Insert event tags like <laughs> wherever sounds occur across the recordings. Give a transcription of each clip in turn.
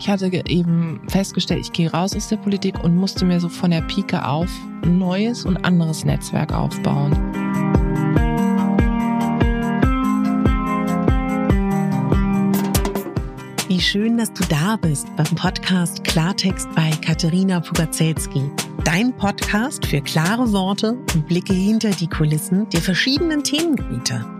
Ich hatte eben festgestellt, ich gehe raus aus der Politik und musste mir so von der Pike auf ein neues und anderes Netzwerk aufbauen. Wie schön, dass du da bist beim Podcast Klartext bei Katharina Pugacelski. Dein Podcast für klare Worte und Blicke hinter die Kulissen der verschiedenen Themengebiete.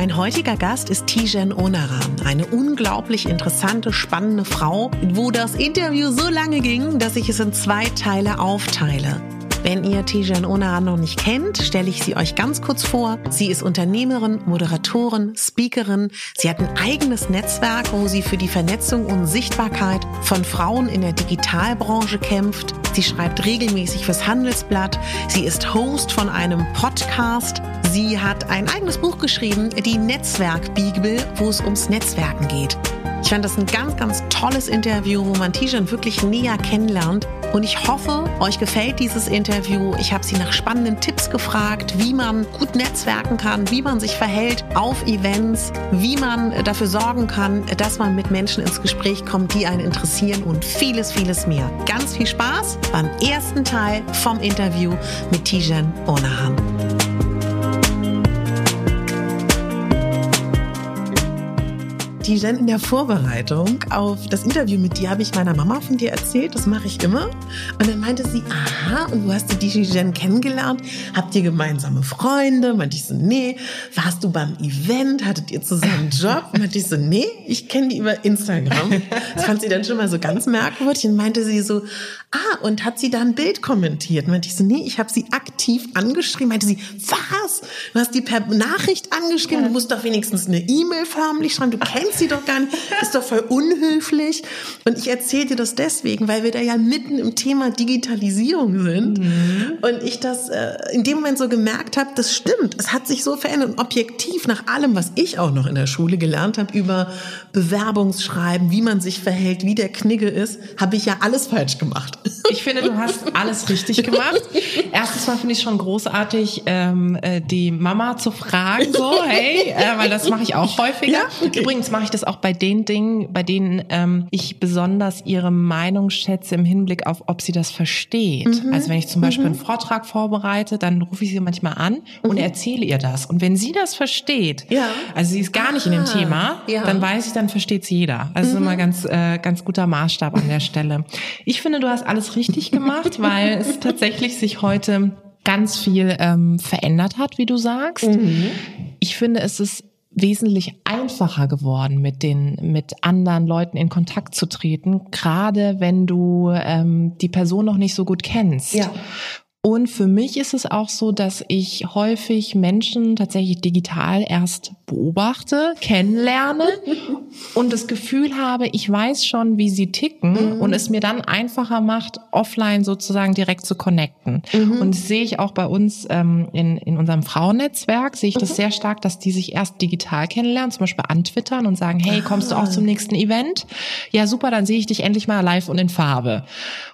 Mein heutiger Gast ist Tijen Onaran, eine unglaublich interessante, spannende Frau, wo das Interview so lange ging, dass ich es in zwei Teile aufteile. Wenn ihr Tijan Onaran noch nicht kennt, stelle ich sie euch ganz kurz vor. Sie ist Unternehmerin, Moderatorin, Speakerin. Sie hat ein eigenes Netzwerk, wo sie für die Vernetzung und Sichtbarkeit von Frauen in der Digitalbranche kämpft. Sie schreibt regelmäßig fürs Handelsblatt. Sie ist Host von einem Podcast. Sie hat ein eigenes Buch geschrieben, die Netzwerk-Bibel, wo es ums Netzwerken geht. Ich fand das ein ganz, ganz tolles Interview, wo man Tijan wirklich näher kennenlernt. Und ich hoffe, euch gefällt dieses Interview. Ich habe sie nach spannenden Tipps gefragt, wie man gut netzwerken kann, wie man sich verhält auf Events, wie man dafür sorgen kann, dass man mit Menschen ins Gespräch kommt, die einen interessieren und vieles, vieles mehr. Ganz viel Spaß beim ersten Teil vom Interview mit Tijan Onahan. Die Jen in der Vorbereitung auf das Interview mit dir habe ich meiner Mama von dir erzählt. Das mache ich immer. Und dann meinte sie, aha, und wo hast du die Jen kennengelernt? Habt ihr gemeinsame Freunde? Meinte ich so, nee. Warst du beim Event? Hattet ihr zusammen einen Job? <laughs> Meinte ich so, nee, ich kenne die über Instagram. Das fand sie dann schon mal so ganz merkwürdig. Und meinte sie so, ah, und hat sie da ein Bild kommentiert? Meinte ich so, nee, ich habe sie aktiv angeschrieben. Meinte sie, was? Du hast die per Nachricht angeschrieben? Du musst doch wenigstens eine E-Mail förmlich schreiben. Du kennst sie doch gar nicht, ist doch voll unhöflich. Und ich erzähle dir das deswegen, weil wir da ja mitten im Thema Digitalisierung sind. Mhm. Und ich das äh, in dem Moment so gemerkt habe, das stimmt. Es hat sich so verändert. Und objektiv nach allem, was ich auch noch in der Schule gelernt habe über Bewerbungsschreiben, wie man sich verhält, wie der Knigge ist, habe ich ja alles falsch gemacht. Ich finde, du hast alles richtig gemacht. Erstens mal finde ich schon großartig, ähm, äh, die Mama zu fragen, so, hey, äh, weil das mache ich auch häufiger. Ja? Okay. Übrigens mache ich das auch bei den Dingen, bei denen ähm, ich besonders ihre Meinung schätze im Hinblick auf, ob sie das versteht. Mhm. Also wenn ich zum Beispiel mhm. einen Vortrag vorbereite, dann rufe ich sie manchmal an mhm. und erzähle ihr das. Und wenn sie das versteht, ja. also sie ist gar nicht ah, in dem ah, Thema, ja. dann weiß ich, dann versteht es jeder. Also mhm. immer ganz, äh, ganz guter Maßstab an der Stelle. Ich finde, du hast alles richtig gemacht, weil es tatsächlich sich heute ganz viel ähm, verändert hat, wie du sagst. Mhm. Ich finde, es ist wesentlich einfacher geworden, mit den mit anderen Leuten in Kontakt zu treten, gerade wenn du ähm, die Person noch nicht so gut kennst. Ja. Und für mich ist es auch so, dass ich häufig Menschen tatsächlich digital erst beobachte, kennenlerne und das Gefühl habe, ich weiß schon, wie sie ticken mhm. und es mir dann einfacher macht, offline sozusagen direkt zu connecten. Mhm. Und das sehe ich auch bei uns ähm, in, in unserem Frauennetzwerk, sehe ich das mhm. sehr stark, dass die sich erst digital kennenlernen, zum Beispiel antwittern und sagen, hey, kommst du auch ah. zum nächsten Event? Ja, super, dann sehe ich dich endlich mal live und in Farbe.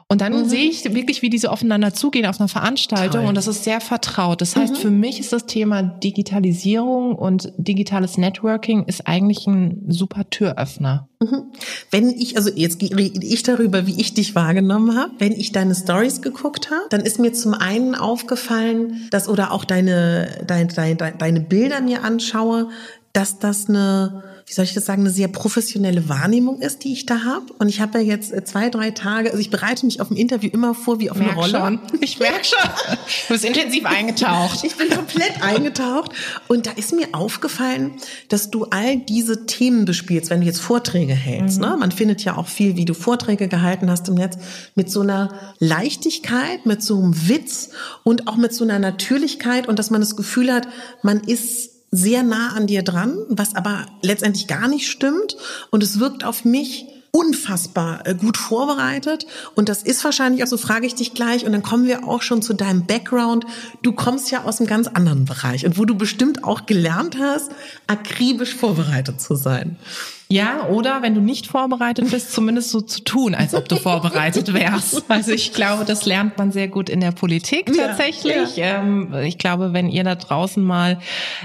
Und dann mhm. sehe ich wirklich, wie diese aufeinander zugehen auf einer Veranstaltung Toll. und das ist sehr vertraut. Das heißt, mhm. für mich ist das Thema Digitalisierung und digitales Networking ist eigentlich ein super Türöffner. Mhm. Wenn ich, also jetzt rede ich darüber, wie ich dich wahrgenommen habe, wenn ich deine Stories geguckt habe, dann ist mir zum einen aufgefallen, dass oder auch deine, deine, deine, deine Bilder mir anschaue, dass das eine wie soll ich das sagen, eine sehr professionelle Wahrnehmung ist, die ich da habe. Und ich habe ja jetzt äh, zwei, drei Tage, also ich bereite mich auf ein Interview immer vor wie auf Merk eine Rolle. Schon. Ich merke schon. Du bist intensiv eingetaucht. Ich bin komplett eingetaucht. Und da ist mir aufgefallen, dass du all diese Themen bespielst, wenn du jetzt Vorträge hältst. Mhm. Ne? Man findet ja auch viel, wie du Vorträge gehalten hast im Netz, mit so einer Leichtigkeit, mit so einem Witz und auch mit so einer Natürlichkeit und dass man das Gefühl hat, man ist sehr nah an dir dran, was aber letztendlich gar nicht stimmt. Und es wirkt auf mich unfassbar äh, gut vorbereitet. Und das ist wahrscheinlich auch so, frage ich dich gleich. Und dann kommen wir auch schon zu deinem Background. Du kommst ja aus einem ganz anderen Bereich und wo du bestimmt auch gelernt hast, akribisch vorbereitet zu sein. Ja, oder wenn du nicht vorbereitet bist, zumindest so zu tun, als ob du vorbereitet wärst. <laughs> Also ich glaube, das lernt man sehr gut in der Politik tatsächlich. Ja, ja. Ähm, ich glaube, wenn ihr da draußen mal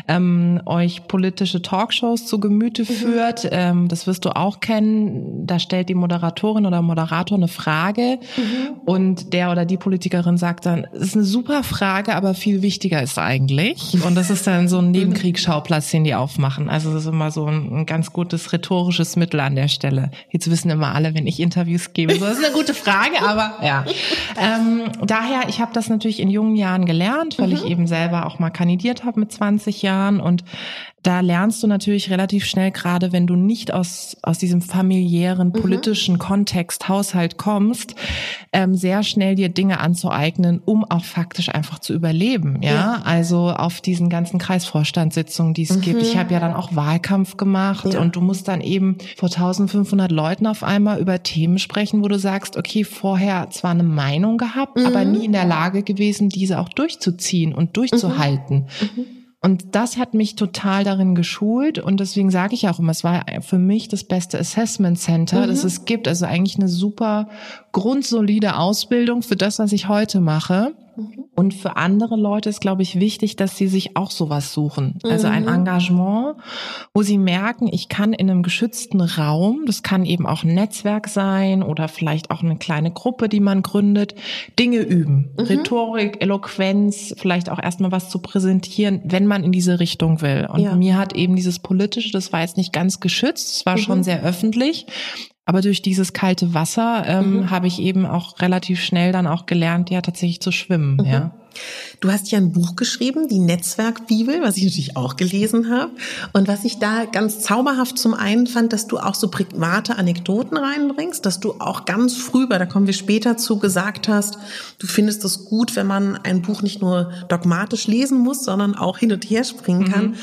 ähm, euch politische Talkshows zu Gemüte mhm. führt, ähm, das wirst du auch kennen, da stellt die Moderatorin oder Moderator eine Frage mhm. und der oder die Politikerin sagt dann, es ist eine super Frage, aber viel wichtiger ist eigentlich. Und das ist dann so ein Nebenkriegsschauplatz, den die aufmachen. Also das ist immer so ein, ein ganz gutes Ritual rhetorisches Mittel an der Stelle? Jetzt wissen immer alle, wenn ich Interviews gebe. So, das ist eine gute Frage, aber ja. Ähm, daher, ich habe das natürlich in jungen Jahren gelernt, weil mhm. ich eben selber auch mal kandidiert habe mit 20 Jahren und da lernst du natürlich relativ schnell, gerade wenn du nicht aus, aus diesem familiären, mhm. politischen mhm. Kontext, Haushalt kommst, ähm, sehr schnell dir Dinge anzueignen, um auch faktisch einfach zu überleben. Ja, ja. also auf diesen ganzen Kreisvorstandssitzungen, die es mhm. gibt. Ich habe ja dann auch Wahlkampf gemacht ja. und du musst dann eben vor 1500 Leuten auf einmal über Themen sprechen, wo du sagst, okay, vorher zwar eine Meinung gehabt, mhm. aber nie in der Lage gewesen, diese auch durchzuziehen und durchzuhalten. Und das hat mich total darin geschult und deswegen sage ich auch immer, es war für mich das beste Assessment Center, mhm. das es gibt. Also eigentlich eine super grundsolide Ausbildung für das, was ich heute mache. Mhm. Und für andere Leute ist, glaube ich, wichtig, dass sie sich auch sowas suchen. Also ein mhm. Engagement, wo sie merken, ich kann in einem geschützten Raum, das kann eben auch ein Netzwerk sein oder vielleicht auch eine kleine Gruppe, die man gründet, Dinge üben. Mhm. Rhetorik, Eloquenz, vielleicht auch erstmal was zu präsentieren, wenn man in diese Richtung will. Und ja. mir hat eben dieses Politische, das war jetzt nicht ganz geschützt, es war mhm. schon sehr öffentlich, aber durch dieses kalte Wasser ähm, mhm. habe ich eben auch relativ schnell dann auch gelernt, ja tatsächlich zu schwimmen. Mhm. Ja. Du hast ja ein Buch geschrieben, die Netzwerkbibel, was ich natürlich auch gelesen habe. Und was ich da ganz zauberhaft zum einen fand, dass du auch so private Anekdoten reinbringst, dass du auch ganz früh, weil da kommen wir später zu, gesagt hast, du findest es gut, wenn man ein Buch nicht nur dogmatisch lesen muss, sondern auch hin und her springen kann. Mhm.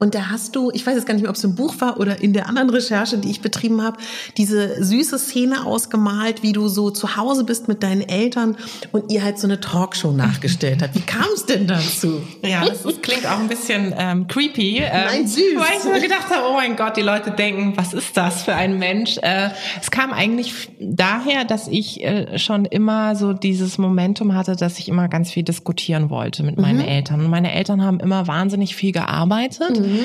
Und da hast du, ich weiß jetzt gar nicht mehr, ob es im Buch war oder in der anderen Recherche, die ich betrieben habe, diese süße Szene ausgemalt, wie du so zu Hause bist mit deinen Eltern und ihr halt so eine Talkshow nachgestellt <laughs> habt. Wie kam es denn dazu? Ja, das, das klingt auch ein bisschen ähm, creepy. Ähm, Nein, süß. Weil ich mir gedacht habe, oh mein Gott, die Leute denken, was ist das für ein Mensch? Äh, es kam eigentlich daher, dass ich äh, schon immer so dieses Momentum hatte, dass ich immer ganz viel diskutieren wollte mit meinen mhm. Eltern. Und meine Eltern haben immer wahnsinnig viel gearbeitet. Mhm.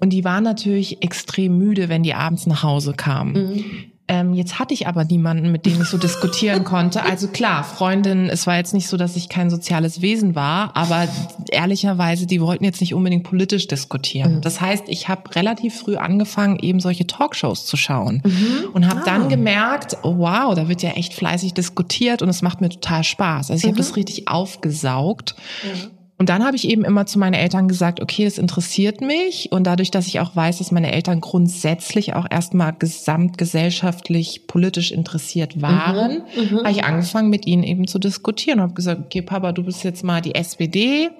Und die waren natürlich extrem müde, wenn die abends nach Hause kamen. Mhm. Ähm, jetzt hatte ich aber niemanden, mit dem ich so diskutieren <laughs> konnte. Also klar, Freundin, es war jetzt nicht so, dass ich kein soziales Wesen war, aber ehrlicherweise, die wollten jetzt nicht unbedingt politisch diskutieren. Mhm. Das heißt, ich habe relativ früh angefangen, eben solche Talkshows zu schauen mhm. und habe ah. dann gemerkt, oh, wow, da wird ja echt fleißig diskutiert und es macht mir total Spaß. Also ich mhm. habe das richtig aufgesaugt. Mhm. Und dann habe ich eben immer zu meinen Eltern gesagt, okay, das interessiert mich. Und dadurch, dass ich auch weiß, dass meine Eltern grundsätzlich auch erstmal gesamtgesellschaftlich politisch interessiert waren, mhm, mhm. habe ich angefangen, mit ihnen eben zu diskutieren. Und habe gesagt, okay, Papa, du bist jetzt mal die SPD,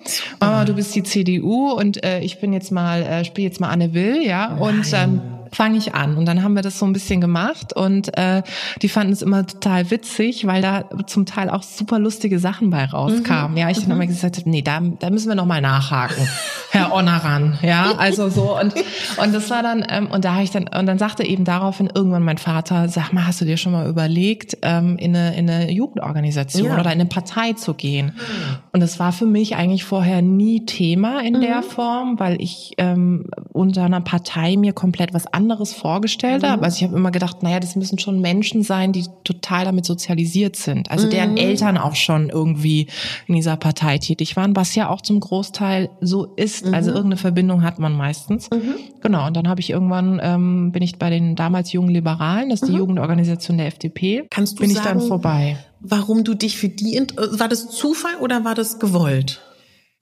Mama, du bist die CDU und äh, ich bin jetzt mal, äh, spiele jetzt mal Anne Will, ja. Nein. Und ähm, fange ich an. Und dann haben wir das so ein bisschen gemacht und äh, die fanden es immer total witzig, weil da zum Teil auch super lustige Sachen bei rauskamen. Mhm. Ja, ich mhm. dann immer gesagt habe, nee, da, da müssen wir noch mal nachhaken, <laughs> Herr Onneran. Ja, also so und <laughs> und das war dann ähm, und da habe ich dann und dann sagte eben daraufhin irgendwann mein Vater, sag mal, hast du dir schon mal überlegt, ähm, in eine in eine Jugendorganisation ja. oder in eine Partei zu gehen? Und das war für mich eigentlich vorher nie Thema in mhm. der Form, weil ich ähm, unter einer Partei mir komplett was anderes vorgestellt habe. Also ich habe immer gedacht, naja, das müssen schon Menschen sein, die total damit sozialisiert sind. Also deren Mhm. Eltern auch schon irgendwie in dieser Partei tätig waren, was ja auch zum Großteil so ist. Also Mhm. irgendeine Verbindung hat man meistens. Genau, und dann habe ich irgendwann, ähm, bin ich bei den damals jungen Liberalen, das ist die Jugendorganisation der FDP, Mhm. Kannst du bin ich dann sagen- vorbei. Warum du dich für die, war das Zufall oder war das gewollt?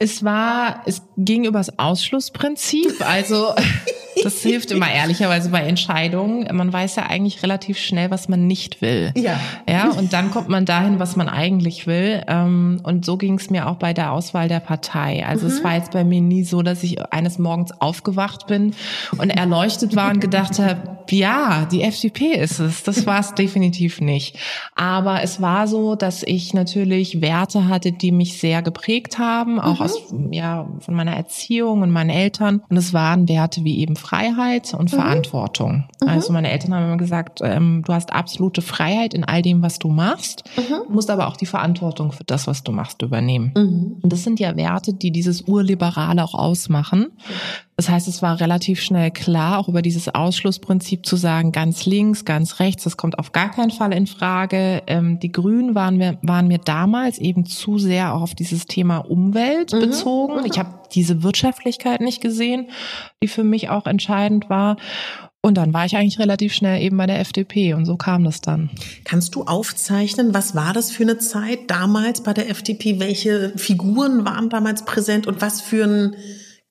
Es war, es ging übers Ausschlussprinzip. Also <laughs> das hilft immer ehrlicherweise bei Entscheidungen. Man weiß ja eigentlich relativ schnell, was man nicht will. Ja. Ja, und dann kommt man dahin, was man eigentlich will. Ähm, Und so ging es mir auch bei der Auswahl der Partei. Also es war jetzt bei mir nie so, dass ich eines Morgens aufgewacht bin und erleuchtet war und gedacht habe, ja, die FDP ist es. Das war es definitiv nicht. Aber es war so, dass ich natürlich Werte hatte, die mich sehr geprägt haben, auch aus, ja, von meiner Erziehung und meinen Eltern. Und es waren Werte wie eben Freiheit und Verantwortung. Also meine Eltern haben immer gesagt, ähm, du hast absolute Freiheit in all dem, was du machst, musst aber auch die Verantwortung für das, was du machst, übernehmen. Und das sind ja Werte, die dieses Urliberale auch ausmachen. Das heißt, es war relativ schnell klar, auch über dieses Ausschlussprinzip zu sagen, ganz links, ganz rechts, das kommt auf gar keinen Fall in Frage. Ähm, die Grünen waren mir, waren mir damals eben zu sehr auch auf dieses Thema Umwelt bezogen. Ich habe diese Wirtschaftlichkeit nicht gesehen, die für mich auch entscheidend war. Und dann war ich eigentlich relativ schnell eben bei der FDP und so kam das dann. Kannst du aufzeichnen, was war das für eine Zeit damals bei der FDP? Welche Figuren waren damals präsent und was für ein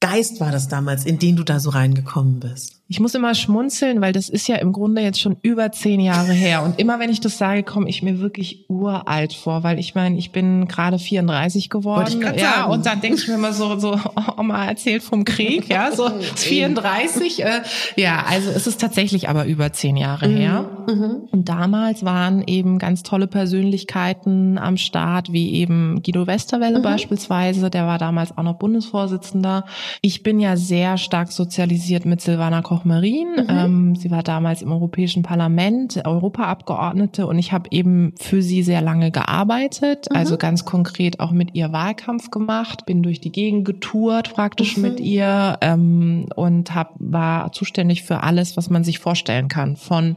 Geist war das damals, in den du da so reingekommen bist? Ich muss immer schmunzeln, weil das ist ja im Grunde jetzt schon über zehn Jahre her. Und immer wenn ich das sage, komme ich mir wirklich uralt vor, weil ich meine, ich bin gerade 34 Wollte geworden. Ja, sagen. und dann denke ich mir immer so, so <laughs> Oma erzählt vom Krieg, ja, so <laughs> ist 34. Äh, ja, also es ist tatsächlich aber über zehn Jahre her. Und damals waren eben ganz tolle Persönlichkeiten am Start, wie eben Guido Westerwelle beispielsweise, der war damals auch noch Bundesvorsitzender. Ich bin ja sehr stark sozialisiert mit Silvana Koch-Marin. Ähm, sie war damals im Europäischen Parlament, Europaabgeordnete und ich habe eben für sie sehr lange gearbeitet, also ganz konkret auch mit ihr Wahlkampf gemacht, bin durch die Gegend getourt praktisch mit ihr ähm, und hab, war zuständig für alles, was man sich vorstellen kann, von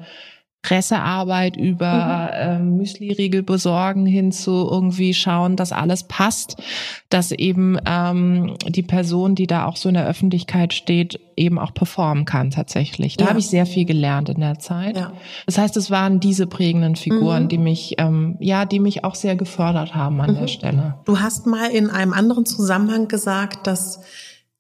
Pressearbeit über ähm, Müsli-Riegel besorgen hin zu irgendwie schauen, dass alles passt, dass eben ähm, die Person, die da auch so in der Öffentlichkeit steht, eben auch performen kann tatsächlich. Da Ja. habe ich sehr viel gelernt in der Zeit. Ja. Das heißt, es waren diese prägenden Figuren, die mich ähm, ja, die mich auch sehr gefördert haben an der Stelle. Du hast mal in einem anderen Zusammenhang gesagt, dass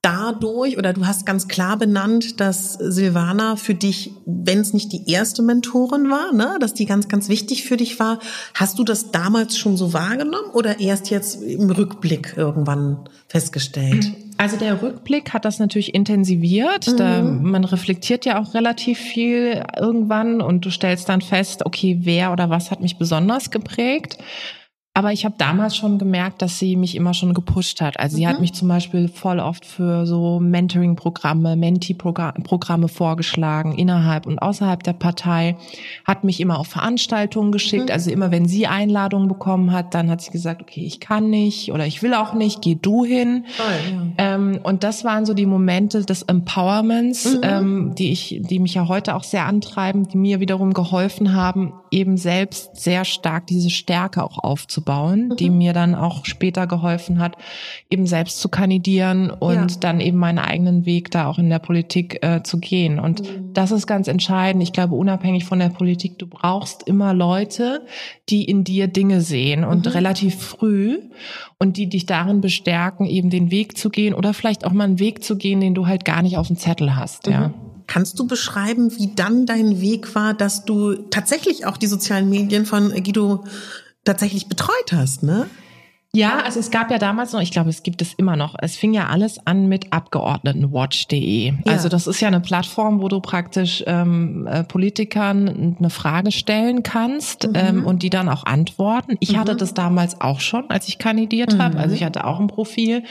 dadurch oder du hast ganz klar benannt, dass Silvana für dich, wenn es nicht die erste Mentorin war, ne, dass die ganz, ganz wichtig für dich war. Hast du das damals schon so wahrgenommen oder erst jetzt im Rückblick irgendwann festgestellt? Also der Rückblick hat das natürlich intensiviert. Da, man reflektiert ja auch relativ viel irgendwann und du stellst dann fest, okay, wer oder was hat mich besonders geprägt. Aber ich habe damals schon gemerkt, dass sie mich immer schon gepusht hat. Also sie hat mich zum Beispiel voll oft für so Mentoring-Programme, Menti-Programme vorgeschlagen, innerhalb und außerhalb der Partei, hat mich immer auf Veranstaltungen geschickt. Also immer, wenn sie Einladungen bekommen hat, dann hat sie gesagt, okay, ich kann nicht oder ich will auch nicht, geh du hin. Ähm, und das waren so die Momente des Empowerments, ähm, die ich, die mich ja heute auch sehr antreiben, die mir wiederum geholfen haben, eben selbst sehr stark diese Stärke auch aufzubauen, die mir dann auch später geholfen hat, eben selbst zu kandidieren und Ja. dann eben meinen eigenen Weg da auch in der Politik äh, zu gehen. Und das ist ganz entscheidend. Ich glaube, unabhängig von der Politik, du brauchst immer Leute, die in dir Dinge sehen und relativ früh und die dich darin bestärken, eben den Weg zu gehen oder vielleicht auch mal einen Weg zu gehen, den du halt gar nicht auf dem Zettel hast, ja. Kannst du beschreiben, wie dann dein Weg war, dass du tatsächlich auch die sozialen Medien von Guido tatsächlich betreut hast, ne? Ja, also es gab ja damals noch, ich glaube, es gibt es immer noch. Es fing ja alles an mit Abgeordnetenwatch.de. Ja. Also das ist ja eine Plattform, wo du praktisch ähm, äh, Politikern eine Frage stellen kannst ähm, und die dann auch antworten. Ich hatte das damals auch schon, als ich kandidiert habe. Also ich hatte auch ein Profil,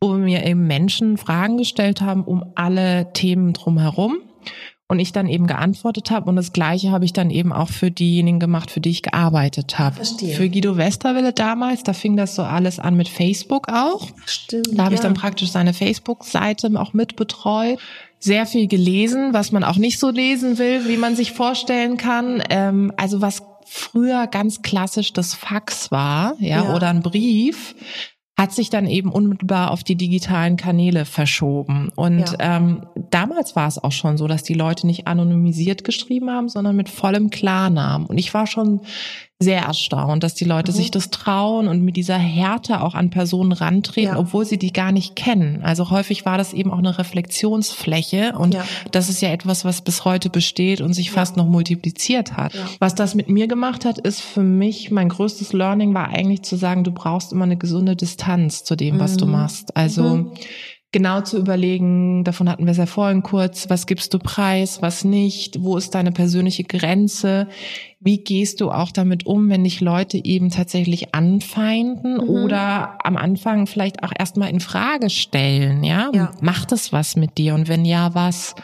wo mir eben Menschen Fragen gestellt haben um alle Themen drumherum. Und ich dann eben geantwortet habe und das gleiche habe ich dann eben auch für diejenigen gemacht, für die ich gearbeitet habe. Verstehe. Für Guido Westerwelle damals, da fing das so alles an mit Facebook auch. Stimmt. Da habe ich ja. dann praktisch seine Facebook-Seite auch mit betreut. Sehr viel gelesen, was man auch nicht so lesen will, wie man sich vorstellen kann. Ähm, also was früher ganz klassisch das Fax war, ja, Ja. oder ein Brief, hat sich dann eben unmittelbar auf die digitalen Kanäle verschoben. Und Ja. ähm, damals war es auch schon so, dass die Leute nicht anonymisiert geschrieben haben, sondern mit vollem Klarnamen. Und ich war schon sehr erstaunt, dass die Leute Mhm. sich das trauen und mit dieser Härte auch an Personen rantreten, Ja. obwohl sie die gar nicht kennen. Also häufig war das eben auch eine Reflexionsfläche und Ja. das ist ja etwas, was bis heute besteht und sich fast noch multipliziert hat. Was das mit mir gemacht hat, ist für mich, mein größtes Learning war eigentlich zu sagen, du brauchst immer eine gesunde Distanz zu dem, was du Mhm. machst. Also Mhm. genau zu überlegen, davon hatten wir es ja vorhin kurz, was gibst du preis, was nicht, wo ist deine persönliche Grenze, wie gehst du auch damit um, wenn dich Leute eben tatsächlich anfeinden Mhm. oder am Anfang vielleicht auch erstmal in Frage stellen, ja? Ja. Macht es was mit dir und wenn ja, was?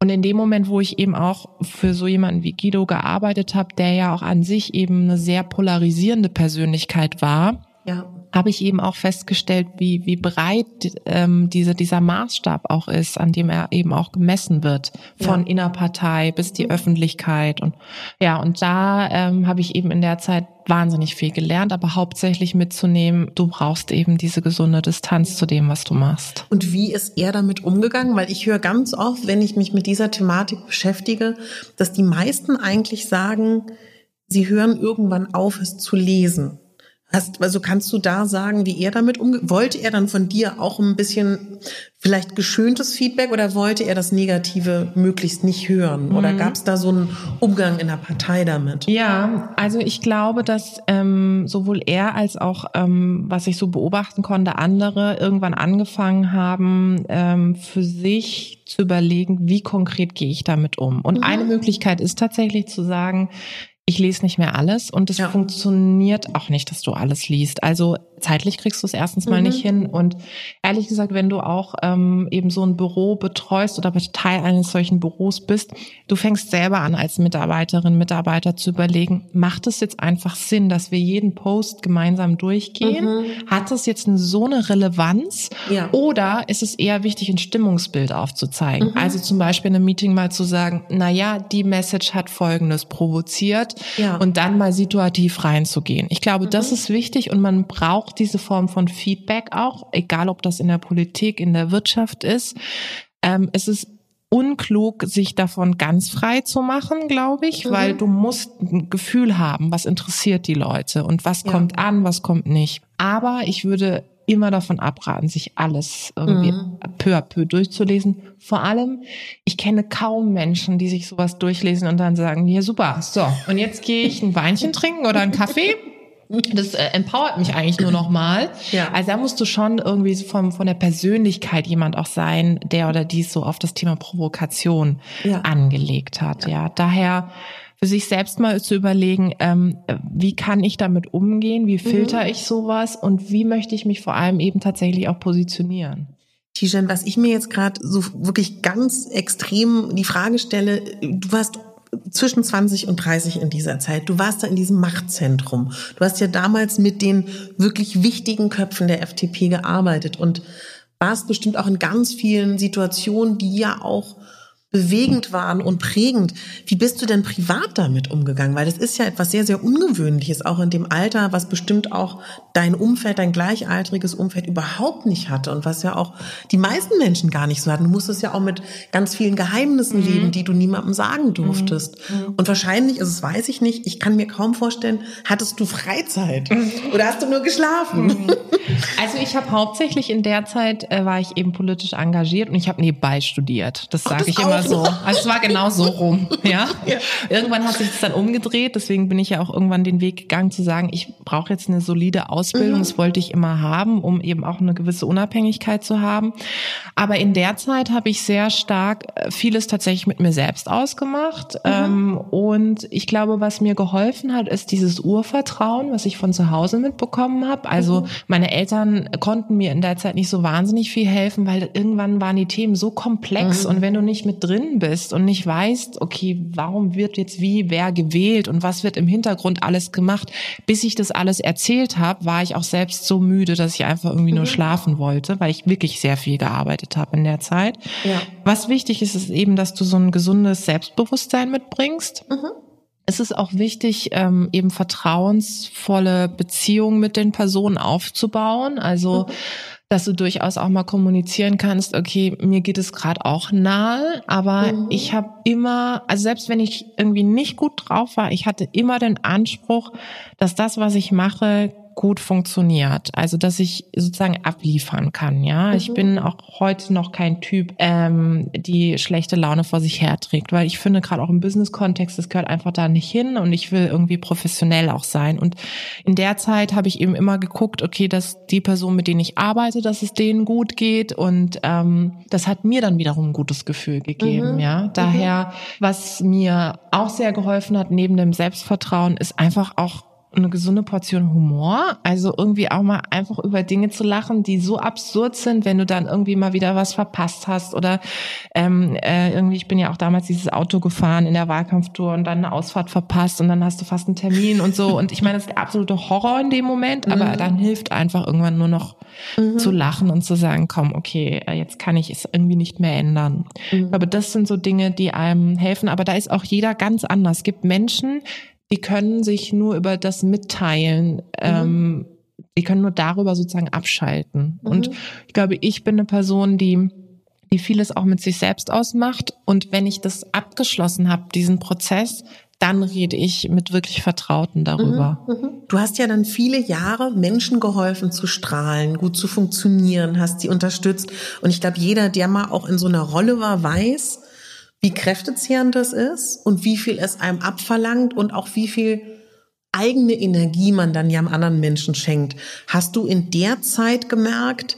Und in dem Moment, wo ich eben auch für so jemanden wie Guido gearbeitet habe, der ja auch an sich eben eine sehr polarisierende Persönlichkeit war, Ja. habe ich eben auch festgestellt, wie, wie breit ähm, diese, dieser Maßstab auch ist, an dem er eben auch gemessen wird, von Ja. Innerpartei bis die Öffentlichkeit. Und ja, und da ähm, habe ich eben in der Zeit wahnsinnig viel gelernt, aber hauptsächlich mitzunehmen, du brauchst eben diese gesunde Distanz zu dem, was du machst. Und wie ist er damit umgegangen? Weil ich höre ganz oft, wenn ich mich mit dieser Thematik beschäftige, dass die meisten eigentlich sagen, sie hören irgendwann auf, es zu lesen. Hast, also kannst du da sagen, wie er damit umgeht? Wollte er dann von dir auch ein bisschen vielleicht geschöntes Feedback oder wollte er das Negative möglichst nicht hören? Oder gab es da so einen Umgang in der Partei damit? Ja, also ich glaube, dass ähm, sowohl er als auch, ähm, was ich so beobachten konnte, andere irgendwann angefangen haben, ähm, für sich zu überlegen, wie konkret gehe ich damit um. Und eine Möglichkeit ist tatsächlich zu sagen, ich lese nicht mehr alles und es Ja. funktioniert auch nicht, dass du alles liest. Also zeitlich kriegst du es erstens mal Mhm. nicht hin und ehrlich gesagt, wenn du auch ähm, eben so ein Büro betreust oder Teil eines solchen Büros bist, du fängst selber an als Mitarbeiterin, Mitarbeiter zu überlegen, macht es jetzt einfach Sinn, dass wir jeden Post gemeinsam durchgehen? Mhm. Hat es jetzt so eine Relevanz? Ja. Oder ist es eher wichtig, ein Stimmungsbild aufzuzeigen? Mhm. Also zum Beispiel in einem Meeting mal zu sagen, na ja, die Message hat Folgendes provoziert Ja. und dann mal situativ reinzugehen. Ich glaube, das Mhm. ist wichtig und man braucht diese Form von Feedback auch, egal ob das in der Politik, in der Wirtschaft ist. Ähm, es ist unklug, sich davon ganz frei zu machen, glaube ich, Mhm. weil du musst ein Gefühl haben, was interessiert die Leute und was Ja. kommt an, was kommt nicht. Aber ich würde immer davon abraten, sich alles irgendwie Mhm. peu à peu durchzulesen. Vor allem, ich kenne kaum Menschen, die sich sowas durchlesen und dann sagen, ja super, so, und jetzt gehe ich ein Weinchen trinken oder einen Kaffee. <laughs> Das äh, empowert mich eigentlich nur noch mal. Ja. Also da musst du schon irgendwie so vom, von der Persönlichkeit jemand auch sein, der oder die so auf das Thema Provokation Ja. angelegt hat. Ja. daher für sich selbst mal zu überlegen, ähm, wie kann ich damit umgehen, wie filter ich sowas und wie möchte ich mich vor allem eben tatsächlich auch positionieren. Tijan, was ich mir jetzt gerade so wirklich ganz extrem die Frage stelle, du warst zwischen 20 und 30 in dieser Zeit. Du warst da in diesem Machtzentrum. Du hast ja damals mit den wirklich wichtigen Köpfen der FDP gearbeitet und warst bestimmt auch in ganz vielen Situationen, die ja auch bewegend waren und prägend. Wie bist du denn privat damit umgegangen? Weil das ist ja etwas sehr, sehr Ungewöhnliches, auch in dem Alter, was bestimmt auch dein Umfeld, dein gleichaltriges Umfeld überhaupt nicht hatte und was ja auch die meisten Menschen gar nicht so hatten. Du musstest ja auch mit ganz vielen Geheimnissen leben, die du niemandem sagen durftest. Und wahrscheinlich, also das weiß ich nicht, ich kann mir kaum vorstellen, hattest du Freizeit oder hast du nur geschlafen? Also ich habe hauptsächlich in der Zeit äh, war ich eben politisch engagiert und ich habe nebenbei studiert. Das sage ich immer so. Also es war genau so rum. <laughs> Ja? Ja. Irgendwann hat sich das dann umgedreht. Deswegen bin ich ja auch irgendwann den Weg gegangen zu sagen, ich brauche jetzt eine solide Ausbildung. Das wollte ich immer haben, um eben auch eine gewisse Unabhängigkeit zu haben. Aber in der Zeit habe ich sehr stark äh, vieles tatsächlich mit mir selbst ausgemacht. Ähm, und ich glaube, was mir geholfen hat, ist dieses Urvertrauen, was ich von zu Hause mitbekommen habe. Also meine Eltern konnten mir in der Zeit nicht so wahnsinnig viel helfen, weil irgendwann waren die Themen so komplex und wenn du nicht mit drin drin bist und nicht weißt, okay, warum wird jetzt wie wer gewählt und was wird im Hintergrund alles gemacht, bis ich das alles erzählt habe, war ich auch selbst so müde, dass ich einfach irgendwie nur mhm. schlafen wollte, weil ich wirklich sehr viel gearbeitet habe in der Zeit. Ja. Was wichtig ist, ist eben, dass du so ein gesundes Selbstbewusstsein mitbringst. Mhm. Es ist auch wichtig, ähm, eben vertrauensvolle Beziehungen mit den Personen aufzubauen. Also mhm dass du durchaus auch mal kommunizieren kannst, okay, mir geht es gerade auch nahe, aber mhm. ich habe immer, also selbst wenn ich irgendwie nicht gut drauf war, ich hatte immer den Anspruch, dass das, was ich mache, gut funktioniert. Also dass ich sozusagen abliefern kann. Ja, mhm. ich bin auch heute noch kein Typ, ähm, die schlechte Laune vor sich herträgt, weil ich finde gerade auch im Business-Kontext, das gehört einfach da nicht hin und ich will irgendwie professionell auch sein. Und in der Zeit habe ich eben immer geguckt, okay, dass die Person, mit denen ich arbeite, dass es denen gut geht und ähm, das hat mir dann wiederum ein gutes Gefühl gegeben. Mhm. Ja, daher, was mir auch sehr geholfen hat neben dem Selbstvertrauen, ist einfach auch eine gesunde Portion Humor. Also irgendwie auch mal einfach über Dinge zu lachen, die so absurd sind, wenn du dann irgendwie mal wieder was verpasst hast oder ähm, äh, irgendwie, ich bin ja auch damals dieses Auto gefahren in der Wahlkampftour und dann eine Ausfahrt verpasst und dann hast du fast einen Termin und so. Und ich meine, das ist der absolute Horror in dem Moment, aber mhm. dann hilft einfach irgendwann nur noch mhm. zu lachen und zu sagen, komm, okay, äh, jetzt kann ich es irgendwie nicht mehr ändern. Mhm. Aber das sind so Dinge, die einem helfen. Aber da ist auch jeder ganz anders. Es gibt Menschen, die können sich nur über das mitteilen. Mhm. Ähm, die können nur darüber sozusagen abschalten. Mhm. Und ich glaube, ich bin eine Person, die die vieles auch mit sich selbst ausmacht. Und wenn ich das abgeschlossen habe, diesen Prozess, dann rede ich mit wirklich Vertrauten darüber. Mhm, mhm. Du hast ja dann viele Jahre Menschen geholfen zu strahlen, gut zu funktionieren, hast sie unterstützt. Und ich glaube, jeder, der mal auch in so einer Rolle war, weiß, wie kräftezehrend das ist und wie viel es einem abverlangt und auch wie viel eigene Energie man dann ja am anderen Menschen schenkt. Hast du in der Zeit gemerkt,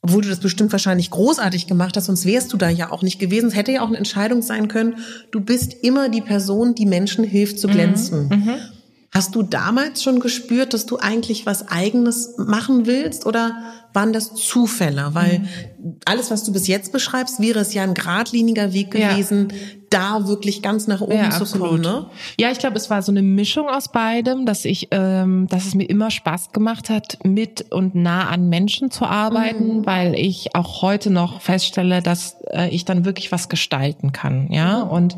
obwohl du das bestimmt wahrscheinlich großartig gemacht hast, sonst wärst du da ja auch nicht gewesen. Es hätte ja auch eine Entscheidung sein können. Du bist immer die Person, die Menschen hilft zu mhm, glänzen. Mhm, Hast du damals schon gespürt, dass du eigentlich was Eigenes machen willst oder waren das Zufälle? Weil mhm. Alles, was du bis jetzt beschreibst, wäre es ja ein geradliniger Weg gewesen, ja. da wirklich ganz nach oben ja, zu absolut. kommen. Ne? Ja, ich glaube, es war so eine Mischung aus beidem, dass ich, ähm, dass es mir immer Spaß gemacht hat, mit und nah an Menschen zu arbeiten, mhm. weil ich auch heute noch feststelle, dass äh, ich dann wirklich was gestalten kann. Ja, mhm. und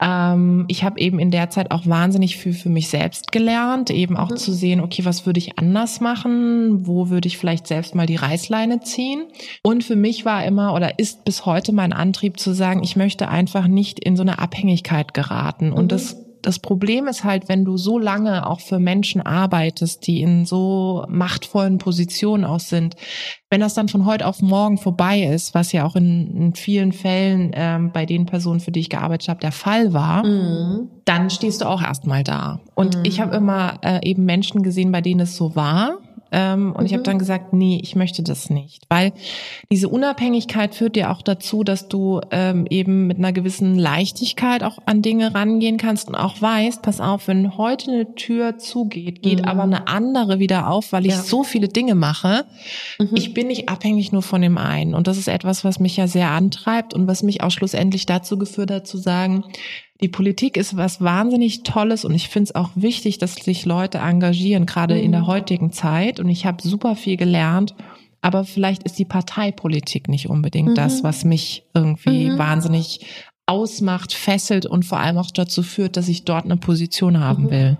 ähm, ich habe eben in der Zeit auch wahnsinnig viel für mich selbst gelernt, eben auch mhm. zu sehen, okay, was würde ich anders machen, wo würde ich vielleicht selbst mal die Reißleine ziehen. Und für mich war immer oder ist bis heute mein Antrieb zu sagen, ich möchte einfach nicht in so eine Abhängigkeit geraten. Und mhm. das das Problem ist halt, wenn du so lange auch für Menschen arbeitest, die in so machtvollen Positionen auch sind, wenn das dann von heute auf morgen vorbei ist, was ja auch in, in vielen Fällen ähm, bei den Personen, für die ich gearbeitet habe, der Fall war, mhm. dann stehst du auch erstmal da. Und mhm. ich habe immer äh, eben Menschen gesehen, bei denen es so war ähm, und mhm. ich habe dann gesagt, nee, ich möchte das nicht. Weil diese Unabhängigkeit führt ja auch dazu, dass du ähm, eben mit einer gewissen Leichtigkeit auch an Dinge rangehen kannst und auch weißt, pass auf, wenn heute eine Tür zugeht, geht mhm. aber eine andere wieder auf, weil ich ja. so viele Dinge mache. Mhm. Ich bin nicht abhängig nur von dem einen. Und das ist etwas, was mich ja sehr antreibt und was mich auch schlussendlich dazu geführt hat zu sagen, die Politik ist was wahnsinnig Tolles und ich finde es auch wichtig, dass sich Leute engagieren, gerade mhm. in der mhm. heutigen Zeit. Und ich habe super viel gelernt. Aber vielleicht ist die Parteipolitik nicht unbedingt mhm. das, was mich irgendwie mhm. wahnsinnig ausmacht, fesselt und vor allem auch dazu führt, dass ich dort eine Position haben mhm. will.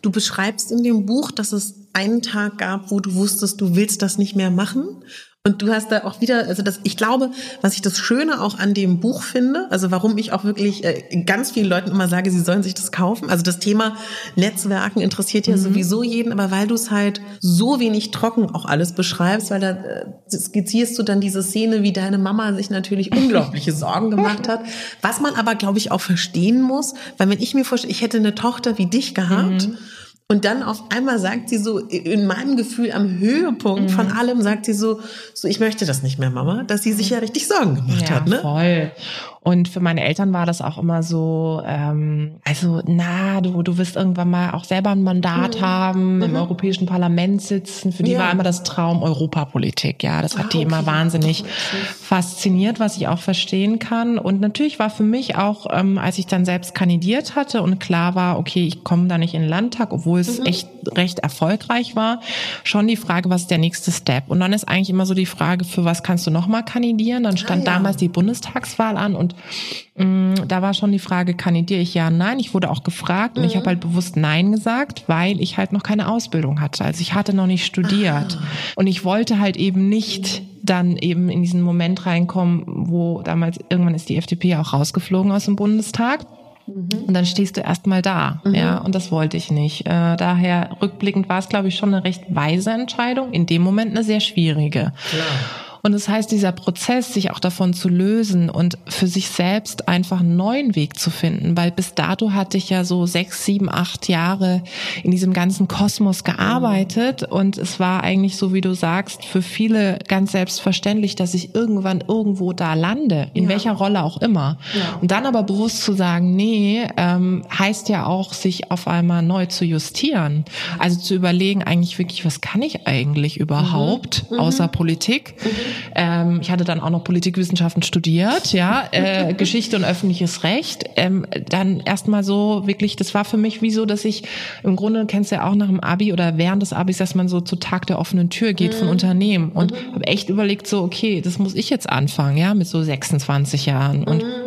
Du beschreibst in dem Buch, dass es einen Tag gab, wo du wusstest, du willst das nicht mehr machen und du hast da auch wieder, also das, ich glaube, was ich das Schöne auch an dem Buch finde, also warum ich auch wirklich äh, ganz vielen Leuten immer sage, sie sollen sich das kaufen. Also das Thema Netzwerken interessiert ja mhm. sowieso jeden, aber weil du es halt so wenig trocken auch alles beschreibst, weil da äh, skizzierst du dann diese Szene, wie deine Mama sich natürlich <laughs> unglaubliche Sorgen gemacht hat. Was man aber, glaube ich, auch verstehen muss, weil wenn ich mir vorstelle, ich hätte eine Tochter wie dich gehabt, mhm und dann auf einmal sagt sie so, in meinem Gefühl am Höhepunkt mhm. von allem, sagt sie so, so, ich möchte das nicht mehr, Mama, dass sie sich ja richtig Sorgen gemacht ja, hat, ne? Voll. Und für meine Eltern war das auch immer so, ähm, also na, du, du wirst irgendwann mal auch selber ein Mandat mhm. haben, mhm. im Europäischen Parlament sitzen. Für die ja. war immer das Traum Europapolitik. Ja, das hat ah, die okay. immer wahnsinnig fasziniert, was ich auch verstehen kann. Und natürlich war für mich auch, ähm, als ich dann selbst kandidiert hatte und klar war, okay, ich komme da nicht in den Landtag, obwohl es mhm. echt recht erfolgreich war, schon die Frage, was ist der nächste Step? Und dann ist eigentlich immer so die Frage, für was kannst du nochmal kandidieren? Dann stand ah, ja. damals die Bundestagswahl an und mh, mm, da war schon die Frage, kandidiere ich ja, nein. Ich wurde auch gefragt mhm. und ich habe mhm. halt bewusst nein gesagt, weil ich halt noch keine Ausbildung hatte. Also ich hatte noch nicht studiert ah. und ich wollte halt eben nicht dann eben in diesen Moment reinkommen, wo damals irgendwann ist die FDP auch rausgeflogen aus dem Bundestag. Mhm. Und dann stehst du erstmal da, mhm. ja, und das wollte ich nicht. Äh, daher rückblickend war es, glaube ich, schon eine recht weise Entscheidung, in dem Moment eine sehr schwierige. Klar. Und das heißt, dieser Prozess, sich auch davon zu lösen und für sich selbst einfach einen neuen Weg zu finden, weil bis dato hatte ich ja so sechs, sieben, acht Jahre in diesem ganzen Kosmos gearbeitet und es war eigentlich so, wie du sagst, für viele ganz selbstverständlich, dass ich irgendwann irgendwo da lande, in ja. welcher Rolle auch immer. Ja. Und dann aber bewusst zu sagen, nee, ähm, heißt ja auch, sich auf einmal neu zu justieren. Also zu überlegen, eigentlich wirklich, was kann ich eigentlich überhaupt mhm. außer mhm. Politik? Mhm. Ähm, ich hatte dann auch noch Politikwissenschaften studiert, ja, äh, <laughs> Geschichte und öffentliches Recht. Ähm, dann erstmal so wirklich, das war für mich wie so, dass ich im Grunde kennst du ja auch nach dem Abi oder während des Abis, dass man so zu Tag der offenen Tür geht mhm. von Unternehmen und mhm. habe echt überlegt so, okay, das muss ich jetzt anfangen, ja, mit so 26 Jahren und mhm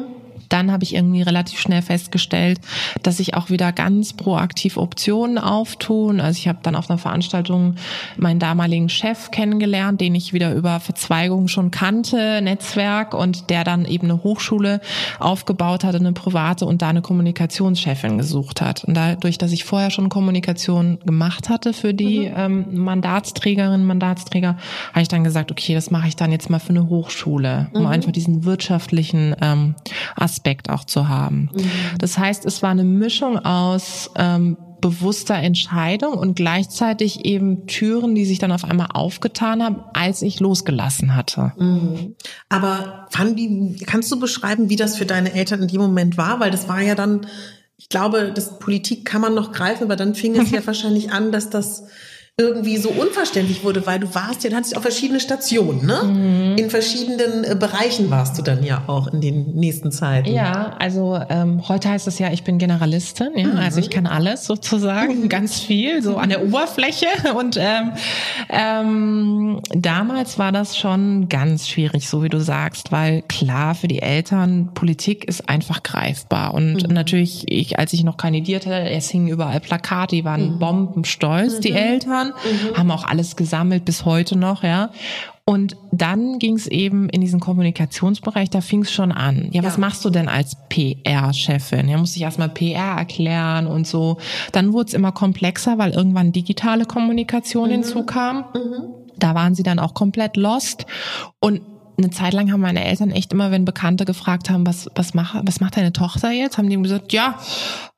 dann habe ich irgendwie relativ schnell festgestellt, dass ich auch wieder ganz proaktiv Optionen auftun. Also ich habe dann auf einer Veranstaltung meinen damaligen Chef kennengelernt, den ich wieder über Verzweigungen schon kannte, Netzwerk und der dann eben eine Hochschule aufgebaut hatte, eine private und da eine Kommunikationschefin gesucht hat. Und dadurch, dass ich vorher schon Kommunikation gemacht hatte für die mhm. ähm, Mandatsträgerinnen, Mandatsträger, habe ich dann gesagt, okay, das mache ich dann jetzt mal für eine Hochschule, um mhm. einfach diesen wirtschaftlichen ähm, Aspekt Aspekt auch zu haben. Mhm. Das heißt, es war eine Mischung aus ähm, bewusster Entscheidung und gleichzeitig eben Türen, die sich dann auf einmal aufgetan haben, als ich losgelassen hatte. Mhm. Aber Fandi, kannst du beschreiben, wie das für deine Eltern in dem Moment war? Weil das war ja dann, ich glaube, das Politik kann man noch greifen, aber dann fing es ja <laughs> wahrscheinlich an, dass das irgendwie so unverständlich wurde, weil du warst ja, du hattest ja auch verschiedene Stationen, ne? Mhm. In verschiedenen äh, Bereichen warst du dann ja auch in den nächsten Zeiten. Ja, also ähm, heute heißt es ja, ich bin Generalistin, ja, mhm. also ich kann alles sozusagen, <laughs> ganz viel, so an der Oberfläche. Und ähm, ähm, damals war das schon ganz schwierig, so wie du sagst, weil klar für die Eltern Politik ist einfach greifbar und mhm. natürlich ich, als ich noch kandidiert hatte, es hingen überall Plakate, die waren mhm. bombenstolz, die mhm. Eltern mhm. haben auch alles gesammelt bis heute noch, ja. Und dann ging es eben in diesen Kommunikationsbereich, da fing es schon an. Ja, was machst du denn als PR-Chefin? Ja, musste ich erstmal PR erklären und so. Dann wurde es immer komplexer, weil irgendwann digitale Kommunikation mhm. hinzukam. Mhm. Da waren sie dann auch komplett lost. Und eine Zeit lang haben meine Eltern echt immer, wenn Bekannte gefragt haben, was, was, mach, was macht deine Tochter jetzt, haben die gesagt, ja,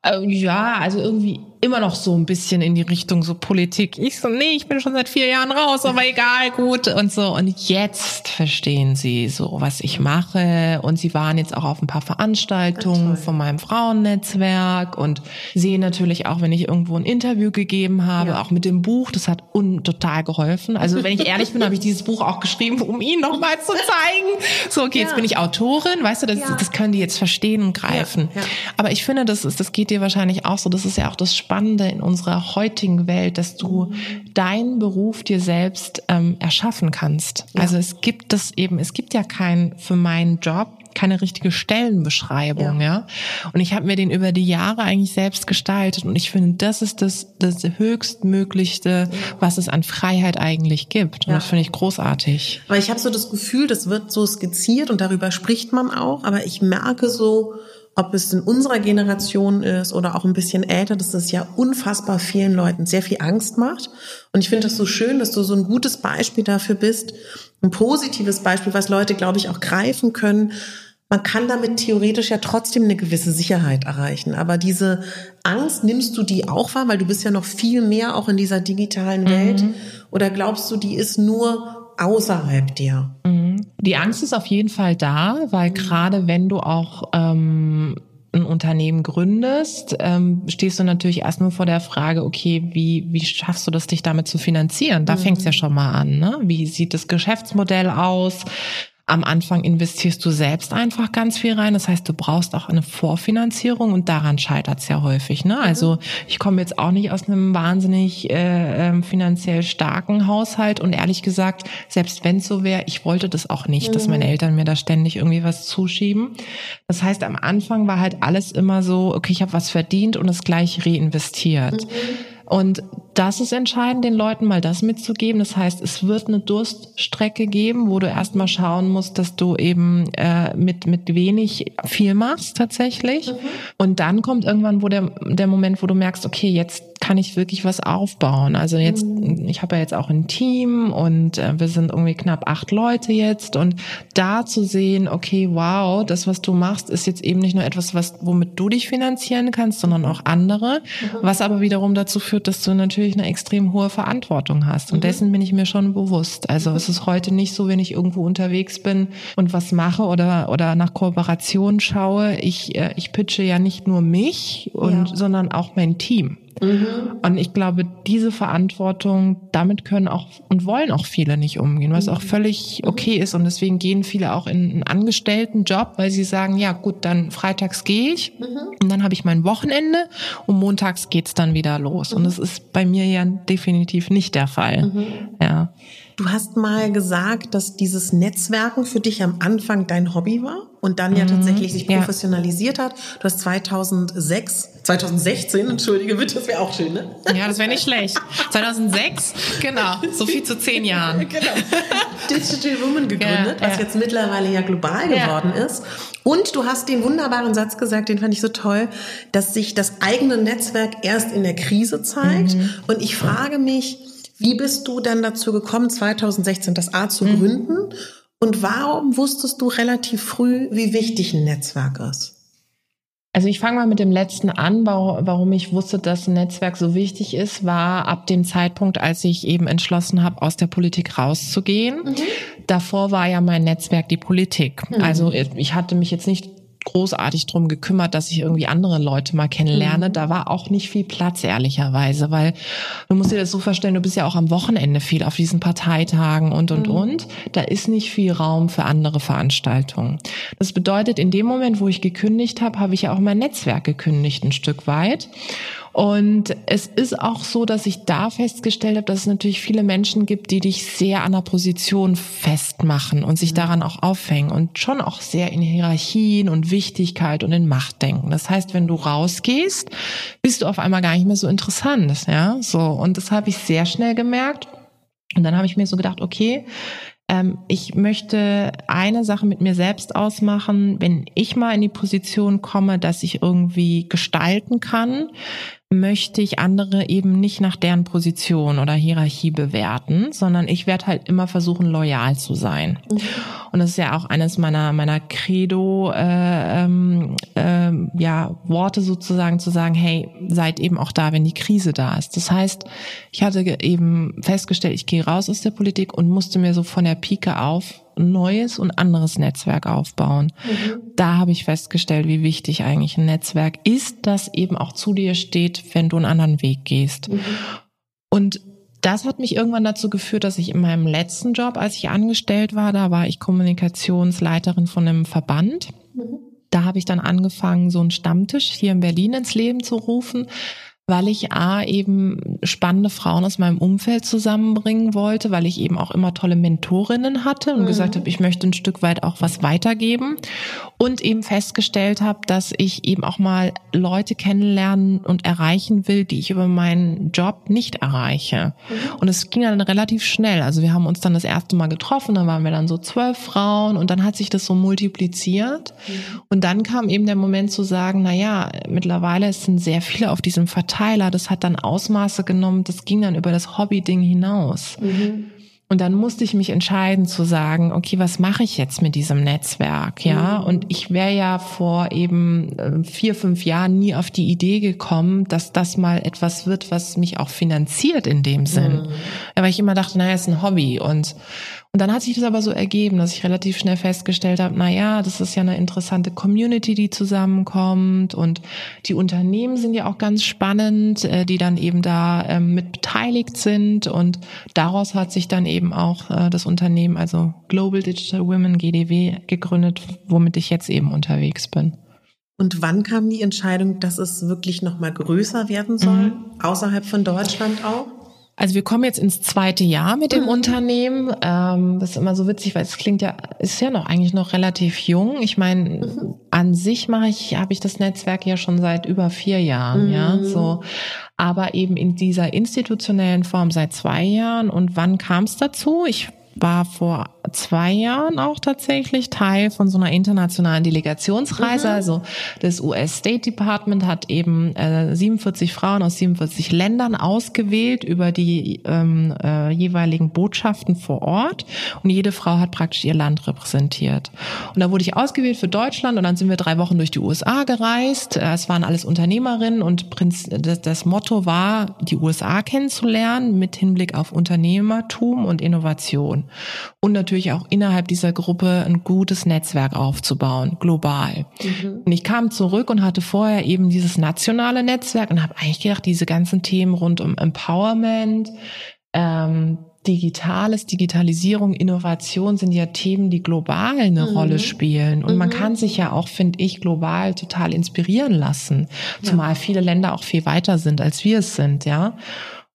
ja, also irgendwie immer noch so ein bisschen in die Richtung so Politik. Ich so, nee, ich bin schon seit vier Jahren raus, aber <laughs> egal, gut und so. Und jetzt verstehen sie so, was ich mache. Und sie waren jetzt auch auf ein paar Veranstaltungen von meinem Frauennetzwerk und sehen natürlich auch, wenn ich irgendwo ein Interview gegeben habe, ja. auch mit dem Buch. Das hat un total geholfen. Also wenn ich ehrlich bin, <laughs> habe ich dieses Buch auch geschrieben, um ihnen nochmal zu zeigen. So, okay, ja. jetzt bin ich Autorin, weißt du, das, ja. das können die jetzt verstehen und greifen. Aber ich finde, das ist, das geht dir wahrscheinlich auch so. Das ist ja auch das Spannende in unserer heutigen Welt, dass du deinen Beruf dir selbst ähm, erschaffen kannst. Ja. Also es gibt das eben, es gibt ja keinen für meinen Job keine richtige Stellenbeschreibung, ja. ja? Und ich habe mir den über die Jahre eigentlich selbst gestaltet und ich finde, das ist das, das höchstmöglichste, was es an Freiheit eigentlich gibt. Und ja. das finde ich großartig. Weil ich habe so das Gefühl, das wird so skizziert und darüber spricht man auch, aber ich merke so, ob es in unserer Generation ist oder auch ein bisschen älter, dass das ja unfassbar vielen Leuten sehr viel Angst macht. Und ich finde das so schön, dass du so ein gutes Beispiel dafür bist, ein positives Beispiel, was Leute, glaube ich, auch greifen können. Man kann damit theoretisch ja trotzdem eine gewisse Sicherheit erreichen. Aber diese Angst, nimmst du die auch wahr? Weil du bist ja noch viel mehr auch in dieser digitalen Welt. Mhm. Oder glaubst du, die ist nur außerhalb dir? Mhm. Die Angst ist auf jeden Fall da, weil mhm. gerade wenn du auch ähm, ein Unternehmen gründest, ähm, stehst du natürlich erstmal vor der Frage, okay, wie, wie schaffst du das, dich damit zu finanzieren? Da mhm. fängt es ja schon mal an. Ne? Wie sieht das Geschäftsmodell aus? Am Anfang investierst du selbst einfach ganz viel rein. Das heißt, du brauchst auch eine Vorfinanzierung und daran scheitert es ja häufig. Ne? Also mhm. ich komme jetzt auch nicht aus einem wahnsinnig äh, äh, finanziell starken Haushalt und ehrlich gesagt, selbst wenn es so wäre, ich wollte das auch nicht, mhm. dass meine mhm. Eltern mir da ständig irgendwie was zuschieben. Das heißt, am Anfang war halt alles immer so, okay, ich habe was verdient und es gleich reinvestiert. Mhm. Und das ist entscheidend, den Leuten mal das mitzugeben. Das heißt, es wird eine Durststrecke geben, wo du erstmal schauen musst, dass du eben äh, mit, mit wenig viel machst tatsächlich. Mhm. Und dann kommt irgendwann wo der, der Moment, wo du merkst, okay, jetzt kann ich wirklich was aufbauen. Also jetzt, mhm. ich habe ja jetzt auch ein Team und äh, wir sind irgendwie knapp acht Leute jetzt und da zu sehen, okay, wow, das, was du machst, ist jetzt eben nicht nur etwas, was, womit du dich finanzieren kannst, sondern auch andere, mhm. was aber wiederum dazu führt, dass du natürlich eine extrem hohe Verantwortung hast. Und mhm. dessen bin ich mir schon bewusst. Also es ist heute nicht so, wenn ich irgendwo unterwegs bin und was mache oder, oder nach Kooperation schaue, ich, äh, ich pitche ja nicht nur mich und, ja. sondern auch mein Team. Mhm. Und ich glaube, diese Verantwortung, damit können auch und wollen auch viele nicht umgehen, was auch mhm. völlig mhm. okay ist. Und deswegen gehen viele auch in einen Angestelltenjob, weil sie sagen, ja gut, dann freitags gehe ich mhm. und dann habe ich mein Wochenende und montags geht's dann wieder los. Und das ist bei mir ja definitiv nicht der Fall. Ja. Du hast mal gesagt, dass dieses Netzwerken für dich am Anfang dein Hobby war und dann ja mhm, tatsächlich sich professionalisiert ja. hat. Du hast 2006, 2016, entschuldige bitte, das wäre auch schön, ne? Ja, das wäre nicht schlecht. 2006, genau, so viel zu zehn <laughs> Jahren. Genau. Digital Woman gegründet, ja, was jetzt mittlerweile ja global geworden ist. Und du hast den wunderbaren Satz gesagt, den fand ich so toll, dass sich das eigene Netzwerk erst in der Krise zeigt. Mhm. Und ich frage mich, wie bist du dann dazu gekommen, 2016 das A zu mhm. gründen? Und warum wusstest du relativ früh, wie wichtig ein Netzwerk ist? Also ich fange mal mit dem letzten an, warum ich wusste, dass ein Netzwerk so wichtig ist, war ab dem Zeitpunkt, als ich eben entschlossen habe, aus der Politik rauszugehen. Mhm. Davor war ja mein Netzwerk die Politik. Mhm. Also ich hatte mich jetzt nicht großartig drum gekümmert, dass ich irgendwie andere Leute mal kennenlerne. Mhm. Da war auch nicht viel Platz, ehrlicherweise, weil du musst dir das so vorstellen, du bist ja auch am Wochenende viel auf diesen Parteitagen und, und, mhm. und. Da ist nicht viel Raum für andere Veranstaltungen. Das bedeutet, in dem Moment, wo ich gekündigt habe, habe ich ja auch mein Netzwerk gekündigt ein Stück weit. Und es ist auch so, dass ich da festgestellt habe, dass es natürlich viele Menschen gibt, die dich sehr an der Position festmachen und sich mhm. daran auch aufhängen und schon auch sehr in Hierarchien und Wichtigkeit und in Macht denken. Das heißt, wenn du rausgehst, bist du auf einmal gar nicht mehr so interessant, ja, so. Und das habe ich sehr schnell gemerkt. Und dann habe ich mir so gedacht, okay, ähm, ich möchte eine Sache mit mir selbst ausmachen, wenn ich mal in die Position komme, dass ich irgendwie gestalten kann, möchte ich andere eben nicht nach deren Position oder Hierarchie bewerten, sondern ich werde halt immer versuchen, loyal zu sein. Mhm. Und das ist ja auch eines meiner meiner Credo äh, ähm, äh, ja Worte sozusagen zu sagen, hey, seid eben auch da, wenn die Krise da ist. Das heißt, ich hatte eben festgestellt, ich gehe raus aus der Politik und musste mir so von der Pike auf neues und anderes Netzwerk aufbauen. Mhm. Da habe ich festgestellt, wie wichtig eigentlich ein Netzwerk ist, das eben auch zu dir steht, wenn du einen anderen Weg gehst. Mhm. Und das hat mich irgendwann dazu geführt, dass ich in meinem letzten Job, als ich angestellt war, da war ich Kommunikationsleiterin von einem Verband. Mhm. Da habe ich dann angefangen, so einen Stammtisch hier in Berlin ins Leben zu rufen weil ich A eben spannende Frauen aus meinem Umfeld zusammenbringen wollte, weil ich eben auch immer tolle Mentorinnen hatte und mhm. gesagt habe, ich möchte ein Stück weit auch was weitergeben und eben festgestellt habe, dass ich eben auch mal Leute kennenlernen und erreichen will, die ich über meinen Job nicht erreiche. Mhm. Und es ging dann relativ schnell. Also wir haben uns dann das erste Mal getroffen, dann waren wir dann so zwölf Frauen und dann hat sich das so multipliziert. Mhm. Und dann kam eben der Moment zu sagen, na ja, mittlerweile sind sehr viele auf diesem Verteiler, das hat dann Ausmaße genommen, das ging dann über das Hobby-Ding hinaus. Mhm. Und dann musste ich mich entscheiden zu sagen, okay, was mache ich jetzt mit diesem Netzwerk, ja? Mhm. Und ich wäre ja vor eben äh, vier, fünf Jahren nie auf die Idee gekommen, dass das mal etwas wird, was mich auch finanziert in dem Sinn. Mhm. Weil ich immer dachte, naja, ist ein Hobby und Und dann hat sich das aber so ergeben, dass ich relativ schnell festgestellt habe, na ja, das ist ja eine interessante Community, die zusammenkommt und die Unternehmen sind ja auch ganz spannend, äh, die dann eben da ähm, mit beteiligt sind und daraus hat sich dann eben auch äh, das Unternehmen, also Global Digital Women GDW gegründet, womit ich jetzt eben unterwegs bin. Und wann kam die Entscheidung, dass es wirklich noch mal größer werden soll, mhm. außerhalb von Deutschland auch? Also wir kommen jetzt ins zweite Jahr mit dem mhm. Unternehmen. Ähm, das ist immer so witzig, weil es klingt ja, ist ja noch eigentlich noch relativ jung. Ich meine, mhm. an sich mache ich, habe ich das Netzwerk ja schon seit über vier Jahren, mhm. ja, so. Aber eben in dieser institutionellen Form seit zwei Jahren. Und wann kam es dazu? Ich war vor zwei Jahren auch tatsächlich Teil von so einer internationalen Delegationsreise. Mhm. Also das US State Department hat eben äh, 47 Frauen aus 47 Ländern ausgewählt über die ähm, äh, jeweiligen Botschaften vor Ort. Und jede Frau hat praktisch ihr Land repräsentiert. Und da wurde ich ausgewählt für Deutschland und dann sind wir drei Wochen durch die USA gereist. Äh, es waren alles Unternehmerinnen und Prinz, das, das Motto war, die USA kennenzulernen mit Hinblick auf Unternehmertum und Innovation. Und natürlich auch innerhalb dieser Gruppe ein gutes Netzwerk aufzubauen, global. Mhm. Und ich kam zurück und hatte vorher eben dieses nationale Netzwerk und habe eigentlich gedacht, diese ganzen Themen rund um Empowerment, ähm, Digitales, Digitalisierung, Innovation sind ja Themen, die global eine mhm. Rolle spielen. Und mhm. man kann sich ja auch, finde ich, global total inspirieren lassen. Zumal ja. viele Länder auch viel weiter sind, als wir es sind, ja.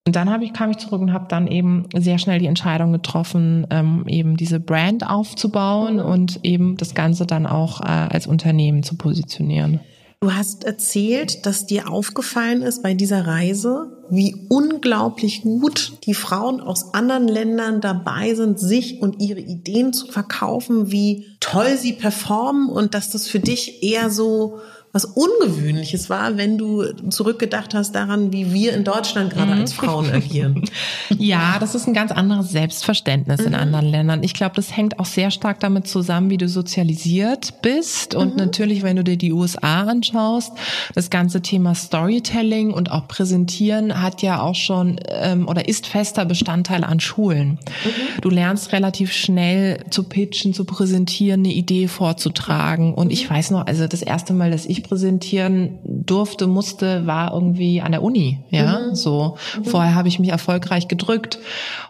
Und dann habe ich, kam ich zurück und habe dann eben sehr schnell die Entscheidung getroffen, ähm, eben diese Brand aufzubauen und eben das Ganze dann auch äh, als Unternehmen zu positionieren. Du hast erzählt, dass dir aufgefallen ist bei dieser Reise, wie unglaublich gut die Frauen aus anderen Ländern dabei sind, sich und ihre Ideen zu verkaufen, wie toll sie performen und dass das für dich eher so was Ungewöhnliches war, wenn du zurückgedacht hast daran, wie wir in Deutschland gerade mhm. als Frauen agieren. <laughs> ja, das ist ein ganz anderes Selbstverständnis mhm. in anderen Ländern. Ich glaube, das hängt auch sehr stark damit zusammen, wie du sozialisiert bist. Und mhm. natürlich, wenn du dir die USA anschaust, das ganze Thema Storytelling und auch Präsentieren hat ja auch schon ähm, oder ist fester Bestandteil an Schulen. Mhm. Du lernst relativ schnell zu pitchen, zu präsentieren, eine Idee vorzutragen. Und ich mhm. weiß noch, also das erste Mal, dass ich präsentieren durfte, musste, war irgendwie an der Uni. Ja, mhm. so. Mhm. Vorher habe ich mich erfolgreich gedrückt.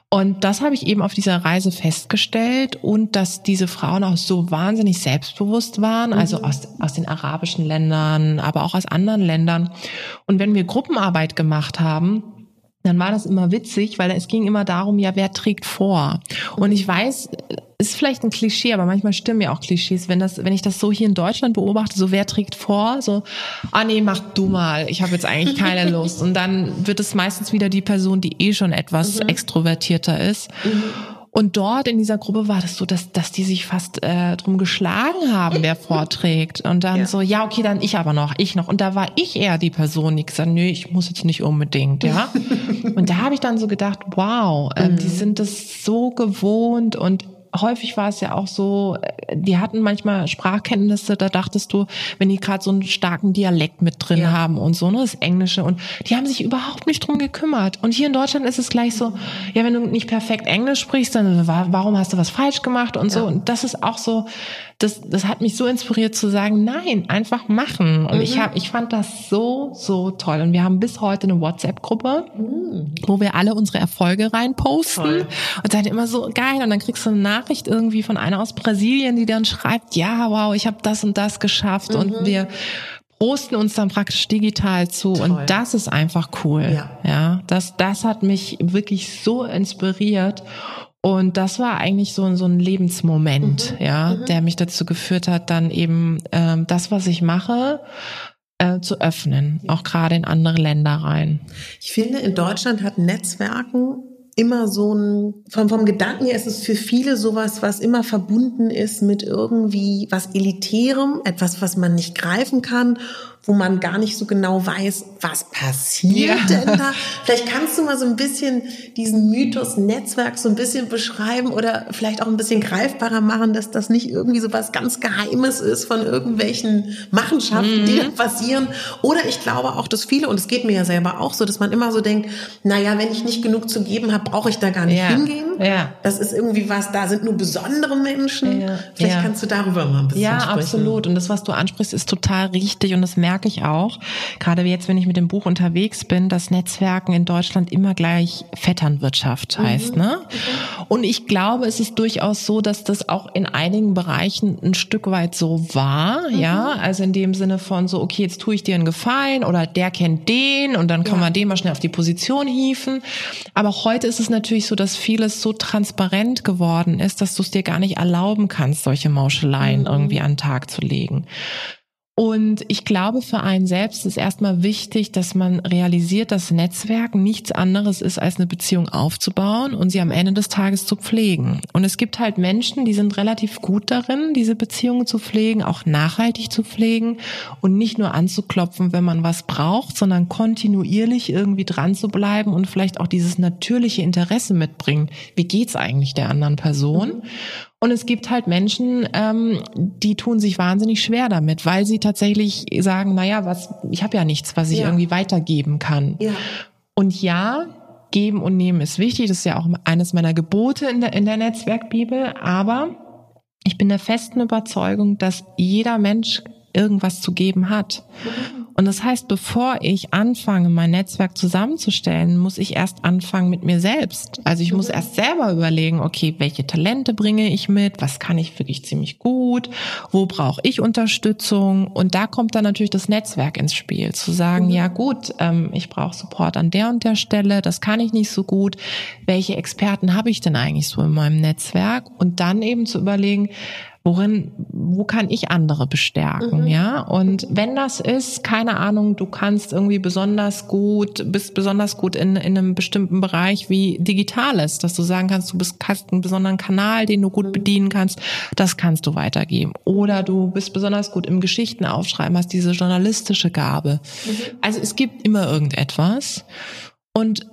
Und das habe ich eben auf dieser Reise festgestellt und dass diese Frauen auch so wahnsinnig selbstbewusst waren, mhm. also aus, aus den arabischen Ländern, aber auch aus anderen Ländern. Und wenn wir Gruppenarbeit gemacht haben, dann war das immer witzig, weil es ging immer darum, ja, wer trägt vor? Und ich weiß, ist vielleicht ein Klischee, aber manchmal stimmen ja auch Klischees. Wenn das, wenn ich das so hier in Deutschland beobachte, so wer trägt vor, so, ah nee, mach du mal, ich habe jetzt eigentlich keine <laughs> Lust. Und dann wird es meistens wieder die Person, die eh schon etwas mhm. extrovertierter ist. Mhm. Und dort in dieser Gruppe war das so, dass, dass die sich fast äh, drum geschlagen haben, wer vorträgt. Und dann ja. so, ja, okay, dann ich aber noch, ich noch. Und da war ich eher die Person, die gesagt, nö, ich muss jetzt nicht unbedingt, ja. <laughs> und da habe ich dann so gedacht, wow, äh, mhm. die sind das so gewohnt und häufig war es ja auch so, äh, die hatten manchmal Sprachkenntnisse, da dachtest du, wenn die gerade so einen starken Dialekt mit drin ja. haben und so, ne, das Englische und die haben sich überhaupt nicht drum gekümmert. Und hier in Deutschland ist es gleich so, ja, wenn du nicht perfekt Englisch sprichst, dann warum hast du was falsch gemacht und ja. so. Und das ist auch so, das, das hat mich so inspiriert zu sagen, nein, einfach machen. Und mhm. ich habe, ich fand das so, so toll. Und wir haben bis heute eine WhatsApp-Gruppe, mhm. wo wir alle unsere Erfolge reinposten. Toll. Und dann immer so geil. Und dann kriegst du eine Nachricht irgendwie von einer aus Brasilien, die dann schreibt, ja, wow, ich habe das und das geschafft. Mhm. Und wir posten uns dann praktisch digital zu Toll. und das ist einfach cool. Ja. ja, das das hat mich wirklich so inspiriert und das war eigentlich so, so ein Lebensmoment, mhm. ja, mhm. der mich dazu geführt hat, dann eben ähm, das, was ich mache, äh, zu öffnen, auch gerade in andere Länder rein. Ich finde, in Deutschland hat Netzwerken immer so ein, vom, vom Gedanken her ist es für viele sowas, was immer verbunden ist mit irgendwie was Elitärem, etwas, was man nicht greifen kann wo man gar nicht so genau weiß, was passiert ja. denn da. Vielleicht kannst du mal so ein bisschen diesen Mythos Netzwerk so ein bisschen beschreiben oder vielleicht auch ein bisschen greifbarer machen, dass das nicht irgendwie so was ganz Geheimes ist von irgendwelchen Machenschaften, mhm. die da passieren. Oder ich glaube auch, dass viele, und es geht mir ja selber auch so, dass man immer so denkt, na ja, wenn ich nicht genug zu geben habe, brauche ich da gar nicht ja. hingehen. Ja. Das ist irgendwie was, da sind nur besondere Menschen. Ja. Vielleicht ja. kannst du darüber mal ein bisschen ja, sprechen. Ja, absolut. Und das, was du ansprichst, ist total richtig und das merke ich auch. Gerade jetzt, wenn ich mit dem Buch unterwegs bin, dass Netzwerken in Deutschland immer gleich Vetternwirtschaft mhm. heißt. Ne? Mhm. Und ich glaube, es ist durchaus so, dass das auch in einigen Bereichen ein Stück weit so war. Mhm. Ja, also in dem Sinne von so, okay, jetzt tue ich dir einen Gefallen oder der kennt den und dann kann man den mal schnell auf die Position hieven. Aber heute ist es natürlich so, dass vieles so transparent geworden ist, dass du es dir gar nicht erlauben kannst, solche Mauscheleien mhm. irgendwie an den Tag zu legen. Und ich glaube, für einen selbst ist erstmal wichtig, dass man realisiert, dass Netzwerk nichts anderes ist, als eine Beziehung aufzubauen und sie am Ende des Tages zu pflegen. Und es gibt halt Menschen, die sind relativ gut darin, diese Beziehungen zu pflegen, auch nachhaltig zu pflegen und nicht nur anzuklopfen, wenn man was braucht, sondern kontinuierlich irgendwie dran zu bleiben und vielleicht auch dieses natürliche Interesse mitbringen. Wie geht's eigentlich der anderen Person? Und es gibt halt Menschen, ähm, die tun sich wahnsinnig schwer damit, weil sie tatsächlich sagen, naja, was, ich habe ja nichts, was ich ja. irgendwie weitergeben kann. Ja. Und ja, geben und nehmen ist wichtig. Das ist ja auch eines meiner Gebote in der, in der Netzwerkbibel. Aber ich bin der festen Überzeugung, dass jeder Mensch irgendwas zu geben hat. Und das heißt, bevor ich anfange, mein Netzwerk zusammenzustellen, muss ich erst anfangen mit mir selbst. Also ich muss erst selber überlegen, okay, welche Talente bringe ich mit, was kann ich wirklich ziemlich gut, wo brauche ich Unterstützung. Und da kommt dann natürlich das Netzwerk ins Spiel, zu sagen, mhm. ja gut, ähm, ich brauche Support an der und der Stelle, das kann ich nicht so gut. Welche Experten habe ich denn eigentlich so in meinem Netzwerk? Und dann eben zu überlegen, worin, wo kann ich andere bestärken, mhm. ja? Und wenn das ist, keine Ahnung, du kannst irgendwie besonders gut, bist besonders gut in, in einem bestimmten Bereich wie Digitales, dass du sagen kannst, du bist, hast einen besonderen Kanal, den du gut mhm. bedienen kannst, das kannst du weitergeben. Oder du bist besonders gut im Geschichten aufschreiben, hast diese journalistische Gabe. Mhm. Also es gibt immer irgendetwas. Und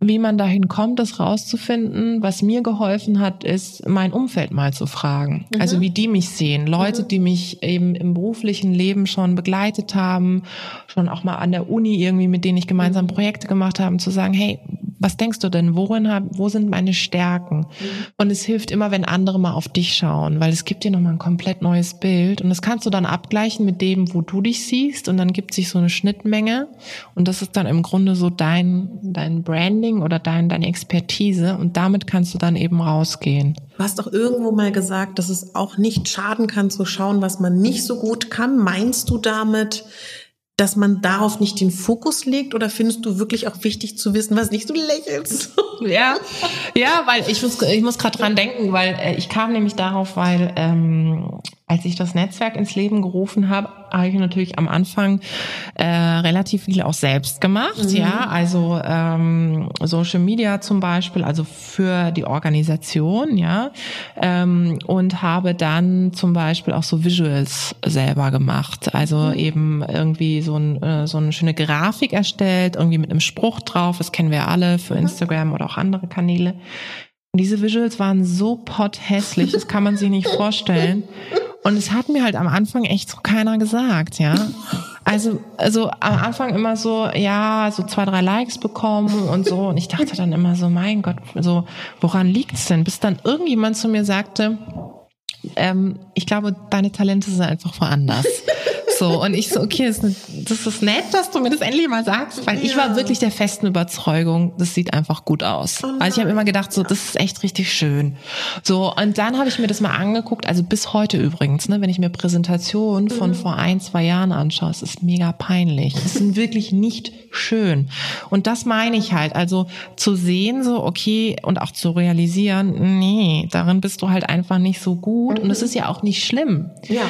wie man dahin kommt, das rauszufinden, was mir geholfen hat, ist, mein Umfeld mal zu fragen. Mhm. Also wie die mich sehen. Leute, mhm. die mich eben im beruflichen Leben schon begleitet haben, schon auch mal an der Uni irgendwie, mit denen ich gemeinsam mhm. Projekte gemacht habe, zu sagen, hey, was denkst du denn, worin hab, wo sind meine Stärken? Mhm. Und es hilft immer, wenn andere mal auf dich schauen, weil es gibt dir nochmal ein komplett neues Bild und das kannst du dann abgleichen mit dem, wo du dich siehst und dann gibt sich so eine Schnittmenge und das ist dann im Grunde so dein, dein Branding oder dein, deine Expertise und damit kannst du dann eben rausgehen. Du hast doch irgendwo mal gesagt, dass es auch nicht schaden kann zu schauen, was man nicht so gut kann. Meinst du damit, dass man darauf nicht den Fokus legt oder findest du wirklich auch wichtig zu wissen, was nicht so lächelst? <laughs> Ja, ja, weil ich muss, ich muss gerade dran denken, weil äh, ich kam nämlich darauf, weil ähm, als ich das Netzwerk ins Leben gerufen habe, habe ich natürlich am Anfang äh, relativ viel auch selbst gemacht. Mhm. Ja, also ähm, Social Media zum Beispiel, also für die Organisation, ja, ähm, und habe dann zum Beispiel auch so Visuals selber gemacht. Also mhm. eben irgendwie so, ein, äh, so eine schöne Grafik erstellt, irgendwie mit einem Spruch drauf. Das kennen wir alle für mhm. Instagram oder auch andere Kanäle. Und diese Visuals waren so pothässlich, das kann man sich nicht vorstellen. <laughs> Und es hat mir halt am Anfang echt so keiner gesagt, ja. Also, also am Anfang immer so, ja, so zwei, drei Likes bekommen und so. Und ich dachte dann immer so, mein Gott, so, woran liegt's denn? Bis dann irgendjemand zu mir sagte, ähm, ich glaube, deine Talente sind einfach woanders. So, und ich so, okay, das ist, das ist nett, dass du mir das endlich mal sagst, weil ja. ich war wirklich der festen Überzeugung, das sieht einfach gut aus. Oh also ich habe immer gedacht, so, das ist echt richtig schön. So, und dann habe ich mir das mal angeguckt, also bis heute übrigens, ne, wenn ich mir Präsentationen von mhm. vor ein, zwei Jahren anschaue, es ist mega peinlich. Es sind wirklich nicht schön. Und das meine ich halt, also zu sehen, so, okay, und auch zu realisieren, nee, darin bist du halt einfach nicht so gut. Und es ist ja auch nicht schlimm. Ja.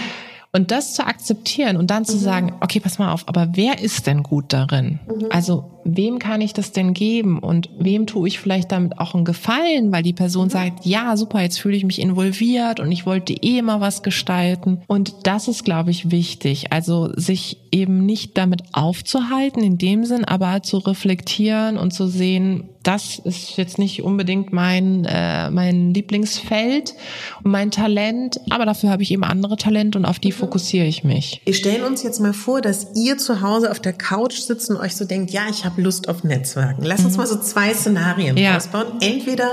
Und das zu akzeptieren und dann zu mhm. sagen, okay, pass mal auf, aber wer ist denn gut darin? Mhm. Also wem kann ich das denn geben und wem tue ich vielleicht damit auch einen Gefallen, weil die Person mhm. sagt, ja, super, jetzt fühle ich mich involviert und ich wollte eh immer was gestalten. Und das ist, glaube ich, wichtig. Also sich eben nicht damit aufzuhalten in dem Sinn, aber zu reflektieren und zu sehen, das ist jetzt nicht unbedingt mein, äh, mein Lieblingsfeld und mein Talent, aber dafür habe ich eben andere Talente und auf die mhm. fokussiere ich mich. Wir stellen uns jetzt mal vor, dass ihr zu Hause auf der Couch sitzt und euch so denkt, ja, ich habe Lust auf Netzwerken. Lass uns mhm. mal so zwei Szenarien ja. ausbauen. Entweder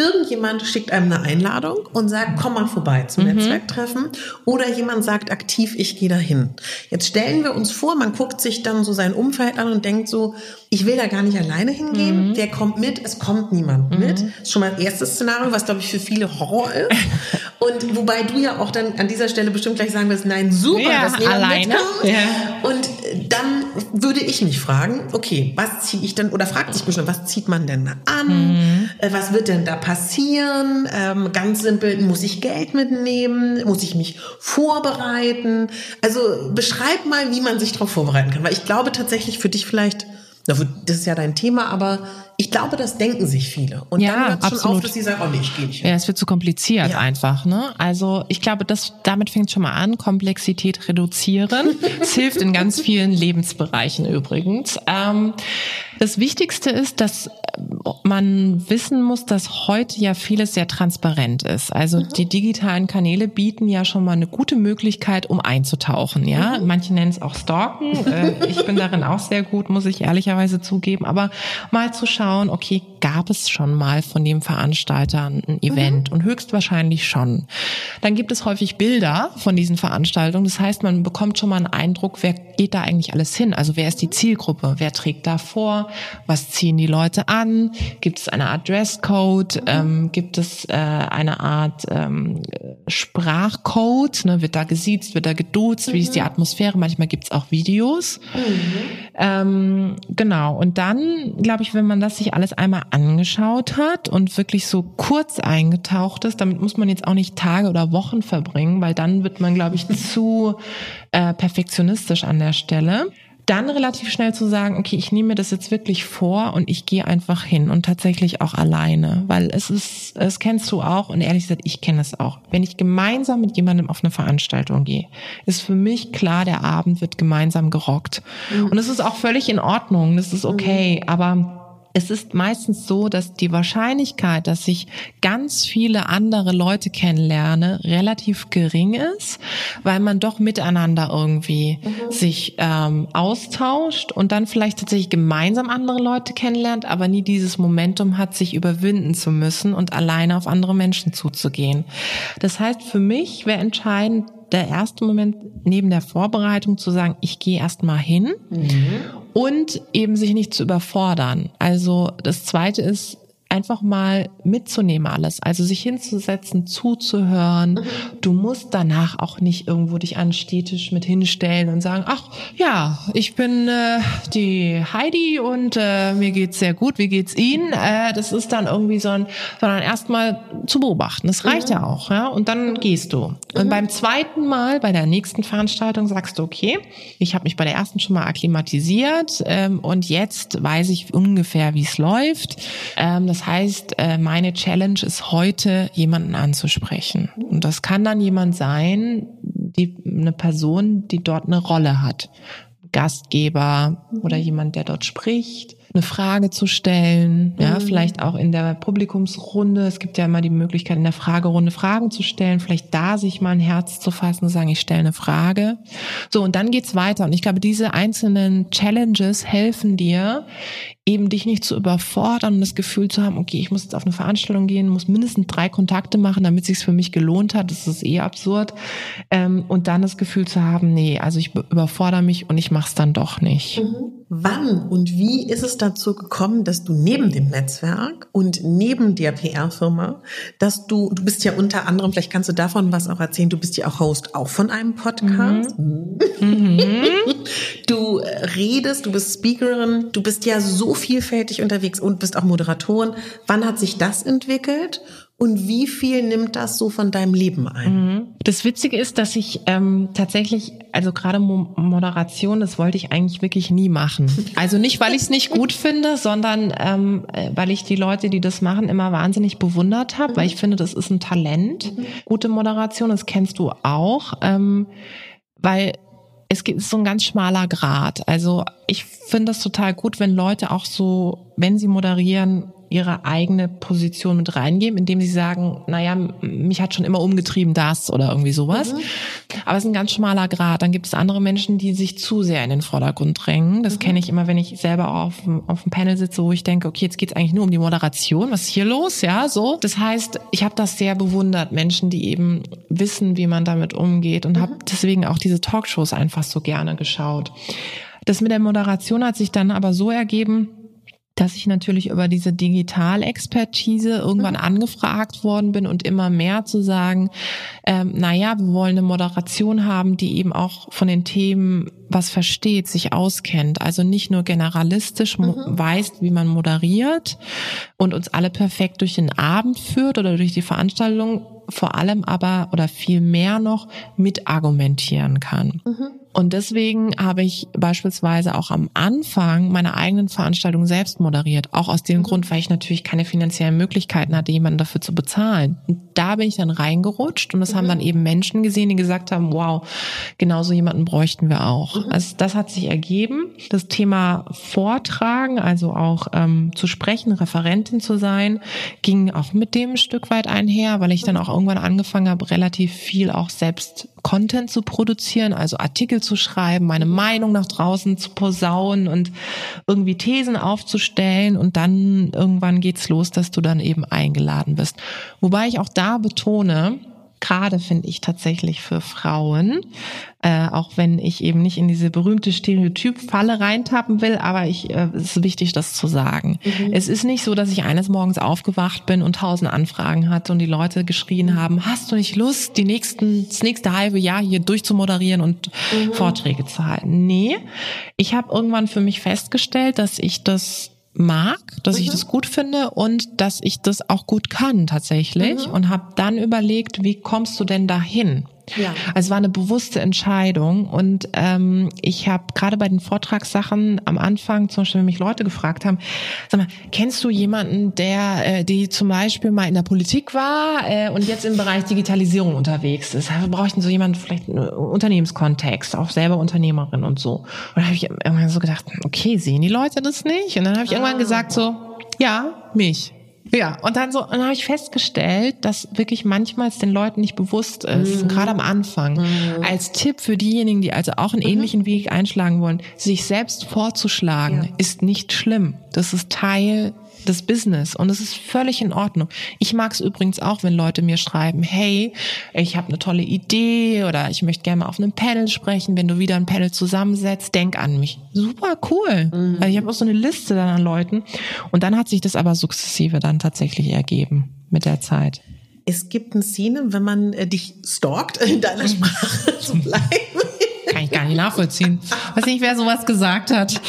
Irgendjemand schickt einem eine Einladung und sagt, komm mal vorbei zum mhm. Netzwerktreffen. Oder jemand sagt aktiv, ich gehe dahin. Jetzt stellen wir uns vor, man guckt sich dann so sein Umfeld an und denkt so, ich will da gar nicht alleine hingehen. Mhm. Wer kommt mit? Es kommt niemand mhm. mit. Das ist schon mal das erste Szenario, was glaube ich für viele Horror ist. <laughs> Und wobei du ja auch dann an dieser Stelle bestimmt gleich sagen wirst, nein, super, ja, dass niemand alleine. mitkommt. Ja. Und dann würde ich mich fragen, okay, was ziehe ich denn, oder fragt sich bestimmt, was zieht man denn da an? Mhm. Äh, was wird denn da passieren? Ähm, ganz simpel, muss ich Geld mitnehmen? Muss ich mich vorbereiten? Also beschreib mal, wie man sich darauf vorbereiten kann. Weil ich glaube tatsächlich für dich vielleicht, das ist ja dein Thema, aber ich glaube, das denken sich viele. Und ja, dann hört schon absolut. auf, dass sie sagen, oh nee, ich gehe nicht. Ja, es wird zu kompliziert ja. einfach. Ne? Also ich glaube, das, damit fängt schon mal an, Komplexität reduzieren. <laughs> Es hilft in ganz vielen Lebensbereichen übrigens. Ähm, das Wichtigste ist, dass man wissen muss, dass heute ja vieles sehr transparent ist. Also mhm. die digitalen Kanäle bieten ja schon mal eine gute Möglichkeit, um einzutauchen. Ja, mhm. manche nennen es auch Stalken. Äh, ich bin darin auch sehr gut, muss ich ehrlicherweise zugeben. Aber mal zu schauen, okay, gab es schon mal von dem Veranstalter ein Event? Mhm. Und höchstwahrscheinlich schon. Dann gibt es häufig Bilder von diesen Veranstaltungen. Das heißt, man bekommt schon mal einen Eindruck, wer geht da eigentlich alles hin? Also wer ist die Zielgruppe? Wer trägt da vor? Was ziehen die Leute an? Gibt es eine Art Dresscode? Mhm. Ähm, gibt es äh, eine Art ähm, Sprachcode? Ne? Wird da gesiezt? Wird da geduzt? Mhm. Wie ist die mhm. Atmosphäre? Manchmal gibt es auch Videos. Ähm, genau. Und dann, glaube ich, wenn man das sich alles einmal angeschaut hat und wirklich so kurz eingetaucht ist, damit muss man jetzt auch nicht Tage oder Wochen verbringen, weil dann wird man, glaube ich, <laughs> zu äh, perfektionistisch an der Stelle dann relativ schnell zu sagen, okay, ich nehme mir das jetzt wirklich vor und ich gehe einfach hin und tatsächlich auch alleine, weil es ist, es kennst du auch und ehrlich gesagt, ich kenne es auch. Wenn ich gemeinsam mit jemandem auf eine Veranstaltung gehe, ist für mich klar, der Abend wird gemeinsam gerockt. Mhm. Und es ist auch völlig in Ordnung, das ist okay, mhm. aber es ist meistens so, dass die Wahrscheinlichkeit, dass ich ganz viele andere Leute kennenlerne, relativ gering ist, weil man doch miteinander irgendwie mhm. sich ähm, austauscht und dann vielleicht tatsächlich gemeinsam andere Leute kennenlernt, aber nie dieses Momentum hat, sich überwinden zu müssen und alleine auf andere Menschen zuzugehen. Das heißt, für mich wäre entscheidend, der erste Moment neben der Vorbereitung zu sagen, ich gehe erst mal hin mhm. und eben sich nicht zu überfordern. Also das zweite ist, einfach mal mitzunehmen alles. Also sich hinzusetzen, zuzuhören. Mhm. Du musst danach auch nicht irgendwo dich anstetisch mit hinstellen und sagen, ach ja, ich bin äh, die Heidi und äh, mir geht's sehr gut, wie geht's Ihnen? Äh, das ist dann irgendwie so ein, sondern erstmal zu beobachten. Das reicht mhm. ja auch, ja. Und dann gehst du. Und mhm. beim zweiten Mal, bei der nächsten Veranstaltung, sagst du, okay, ich habe mich bei der ersten schon mal akklimatisiert ähm, und jetzt weiß ich ungefähr, wie es läuft. Ähm, das das heißt, äh, meine Challenge ist heute, jemanden anzusprechen. Und das kann dann jemand sein, die, eine Person, die dort eine Rolle hat. Gastgeber oder jemand, der dort spricht eine Frage zu stellen, ja, mhm. vielleicht auch in der Publikumsrunde. Es gibt ja immer die Möglichkeit, in der Fragerunde Fragen zu stellen, vielleicht da sich mal ein Herz zu fassen und sagen, ich stelle eine Frage. So, und dann geht's weiter. Und ich glaube, diese einzelnen Challenges helfen dir, eben dich nicht zu überfordern und das Gefühl zu haben, okay, ich muss jetzt auf eine Veranstaltung gehen, muss mindestens drei Kontakte machen, damit es sich für mich gelohnt hat. Das ist eh absurd. Ähm, und dann das Gefühl zu haben, nee, also ich überfordere mich und ich mache es dann doch nicht. Mhm. Wann und wie ist es dazu gekommen, dass du neben dem Netzwerk und neben der PR-Firma, dass du, du bist ja unter anderem, vielleicht kannst du davon was auch erzählen, du bist ja auch Host auch von einem Podcast. Mhm. mhm. <laughs> Du redest, du bist Speakerin, du bist ja so vielfältig unterwegs und bist auch Moderatorin. Wann hat sich das entwickelt? Und wie viel nimmt das so von deinem Leben ein? Mhm. Das Witzige ist, dass ich ähm, tatsächlich, also gerade Mo Moderation, das wollte ich eigentlich wirklich nie machen. <laughs> Also nicht, weil ich es nicht gut finde, sondern ähm, äh, weil ich die Leute, die das machen, immer wahnsinnig bewundert habe, mhm. weil ich finde, das ist ein Talent. Mhm. Gute Moderation, das kennst du auch. Ähm, weil es gibt so ein ganz schmaler Grad. Also ich finde das total gut, wenn Leute auch so, wenn sie moderieren, ihre eigene Position mit reingeben, indem sie sagen, naja, mich hat schon immer umgetrieben das oder irgendwie sowas. Mhm. Aber es ist ein ganz schmaler Grad. Dann gibt es andere Menschen, die sich zu sehr in den Vordergrund drängen. Das mhm. kenne ich immer, wenn ich selber auf, auf dem Panel sitze, wo ich denke, okay, jetzt geht es eigentlich nur um die Moderation. Was ist hier los? Ja, so. Das heißt, ich habe das sehr bewundert, Menschen, die eben wissen, wie man damit umgeht und mhm. habe deswegen auch diese Talkshows einfach so gerne geschaut. Das mit der Moderation hat sich dann aber so ergeben, dass ich natürlich über diese Digitalexpertise irgendwann mhm. angefragt worden bin und immer mehr zu sagen, ähm, naja, wir wollen eine Moderation haben, die eben auch von den Themen was versteht, sich auskennt. Also nicht nur generalistisch mhm. weiß, wie man moderiert und uns alle perfekt durch den Abend führt oder durch die Veranstaltung, vor allem aber oder viel mehr noch mit argumentieren kann. Mhm. Und deswegen habe ich beispielsweise auch am Anfang meine eigenen Veranstaltungen selbst moderiert. Auch aus dem mhm. Grund, weil ich natürlich keine finanziellen Möglichkeiten hatte, jemanden dafür zu bezahlen. Und da bin ich dann reingerutscht und das mhm. haben dann eben Menschen gesehen, die gesagt haben, wow, genauso jemanden bräuchten wir auch. Mhm. Also das hat sich ergeben. Das Thema Vortragen, also auch ähm, zu sprechen, Referentin zu sein, ging auch mit dem ein Stück weit einher, weil ich dann auch irgendwann angefangen habe, relativ viel auch selbst Content zu produzieren, also Artikel zu schreiben, meine Meinung nach draußen zu posaunen und irgendwie Thesen aufzustellen und dann irgendwann geht's los, dass du dann eben eingeladen bist. Wobei ich auch da betone, gerade finde ich tatsächlich für Frauen, äh, auch wenn ich eben nicht in diese berühmte Stereotyp-Falle reintappen will, aber ich, äh, es ist wichtig, das zu sagen. Mhm. Es ist nicht so, dass ich eines Morgens aufgewacht bin und tausend Anfragen hatte und die Leute geschrien haben, hast du nicht Lust, die nächsten, das nächste halbe Jahr hier durchzumoderieren und mhm. Vorträge zu halten? Nee, ich habe irgendwann für mich festgestellt, dass ich das mag, dass mhm. ich das gut finde und dass ich das auch gut kann tatsächlich mhm. und habe dann überlegt, wie kommst du denn dahin? Ja. Also es war eine bewusste Entscheidung und ähm, ich habe gerade bei den Vortragssachen am Anfang, zum Beispiel, wenn mich Leute gefragt haben, sag mal, kennst du jemanden, der, äh, die zum Beispiel mal in der Politik war äh, und jetzt im Bereich Digitalisierung unterwegs ist? Wir bräuchten so jemanden vielleicht einen Unternehmenskontext, auch selber Unternehmerin und so. Und da habe ich irgendwann so gedacht, okay, sehen die Leute das nicht? Und dann habe ich ah. irgendwann gesagt so, ja, mich. Ja, und dann so, dann habe ich festgestellt, dass wirklich manchmal es den Leuten nicht bewusst ist, mhm. gerade am Anfang. Mhm. Als Tipp für diejenigen, die also auch einen mhm. ähnlichen Weg einschlagen wollen, sich selbst vorzuschlagen, ja. ist nicht schlimm. Das ist Teil das Business und es ist völlig in Ordnung. Ich mag es übrigens auch, wenn Leute mir schreiben, hey, ich habe eine tolle Idee oder ich möchte gerne mal auf einem Panel sprechen. Wenn du wieder ein Panel zusammensetzt, denk an mich. Super cool. Mhm. Also ich habe auch so eine Liste dann an Leuten und dann hat sich das aber sukzessive dann tatsächlich ergeben mit der Zeit. Es gibt eine Szene, wenn man äh, dich stalkt, in deiner Sprache zu <laughs> bleiben. Kann ich gar nicht nachvollziehen. Weiß nicht, wer sowas gesagt hat.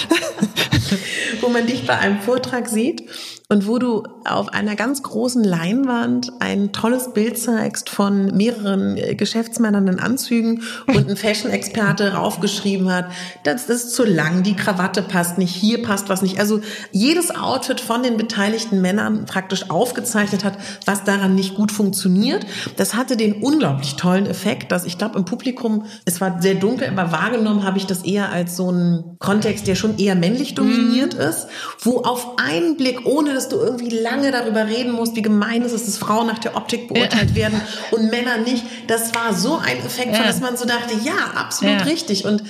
Wo man dich bei einem Vortrag sieht und wo du auf einer ganz großen Leinwand ein tolles Bild zeigst von mehreren äh, Geschäftsmännern in Anzügen <laughs> und ein Fashion-Experte raufgeschrieben hat, das ist zu lang, die Krawatte passt nicht, hier passt was nicht. Also jedes Outfit von den beteiligten Männern praktisch aufgezeichnet hat, was daran nicht gut funktioniert. Das hatte den unglaublich tollen Effekt, dass ich glaube im Publikum, es war sehr dunkel, aber wahrgenommen habe ich das eher als so einen Kontext, der schon eher männlich dominiert mhm. ist, wo auf einen Blick, ohne dass du irgendwie lange darüber reden musst, wie gemein es ist, dass Frauen nach der Optik beurteilt werden und Männer nicht. Das war so ein Effekt, von dass man so dachte, ja, absolut richtig. Und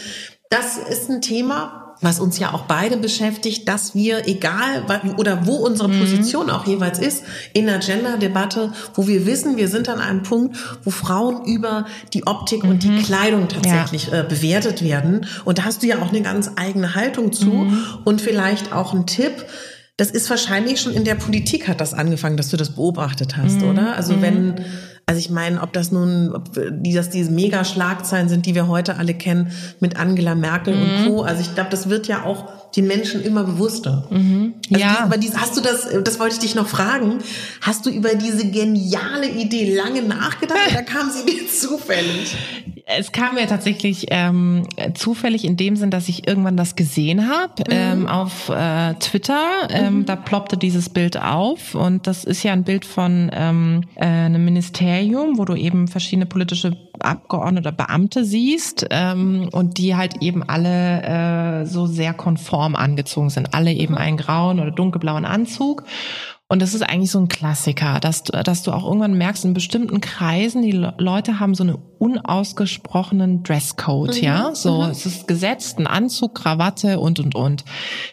das ist ein Thema, was uns ja auch beide beschäftigt, dass wir, egal oder wo unsere mhm. Position mhm. auch jeweils ist, in der Gender-Debatte, wo wir wissen, wir sind an einem Punkt, wo Frauen über die Optik mhm. und die mhm. Kleidung tatsächlich ja. äh, bewertet werden. Und da hast du ja auch eine ganz eigene Haltung zu mhm. und vielleicht auch ein Tipp, das ist wahrscheinlich schon in der Politik hat das angefangen, dass du das beobachtet hast, mhm. oder? Also mhm. wenn, also ich meine, ob das nun, ob die, dass diese Mega-Schlagzeilen sind, die wir heute alle kennen, mit Angela Merkel mhm. und Co. Also ich glaube, das wird ja auch den Menschen immer bewusster. Mhm. Also ja. Aber diese, hast du das, das wollte ich dich noch fragen, hast du über diese geniale Idee lange nachgedacht oder kam sie dir <laughs> zufällig? Es kam mir tatsächlich ähm, zufällig in dem Sinn, dass ich irgendwann das gesehen habe mhm. ähm, auf äh, Twitter. Ähm, mhm. Da ploppte dieses Bild auf und das ist ja ein Bild von ähm, äh, einem Ministerium, wo du eben verschiedene politische Abgeordnete, Beamte siehst ähm, und die halt eben alle äh, so sehr konform angezogen sind. Alle eben einen grauen oder dunkelblauen Anzug. Und das ist eigentlich so ein Klassiker, dass, du, dass du auch irgendwann merkst, in bestimmten Kreisen, die Leute haben so einen unausgesprochenen Dresscode, mhm. ja. So, mhm. es ist gesetzt, ein Anzug, Krawatte und, und, und.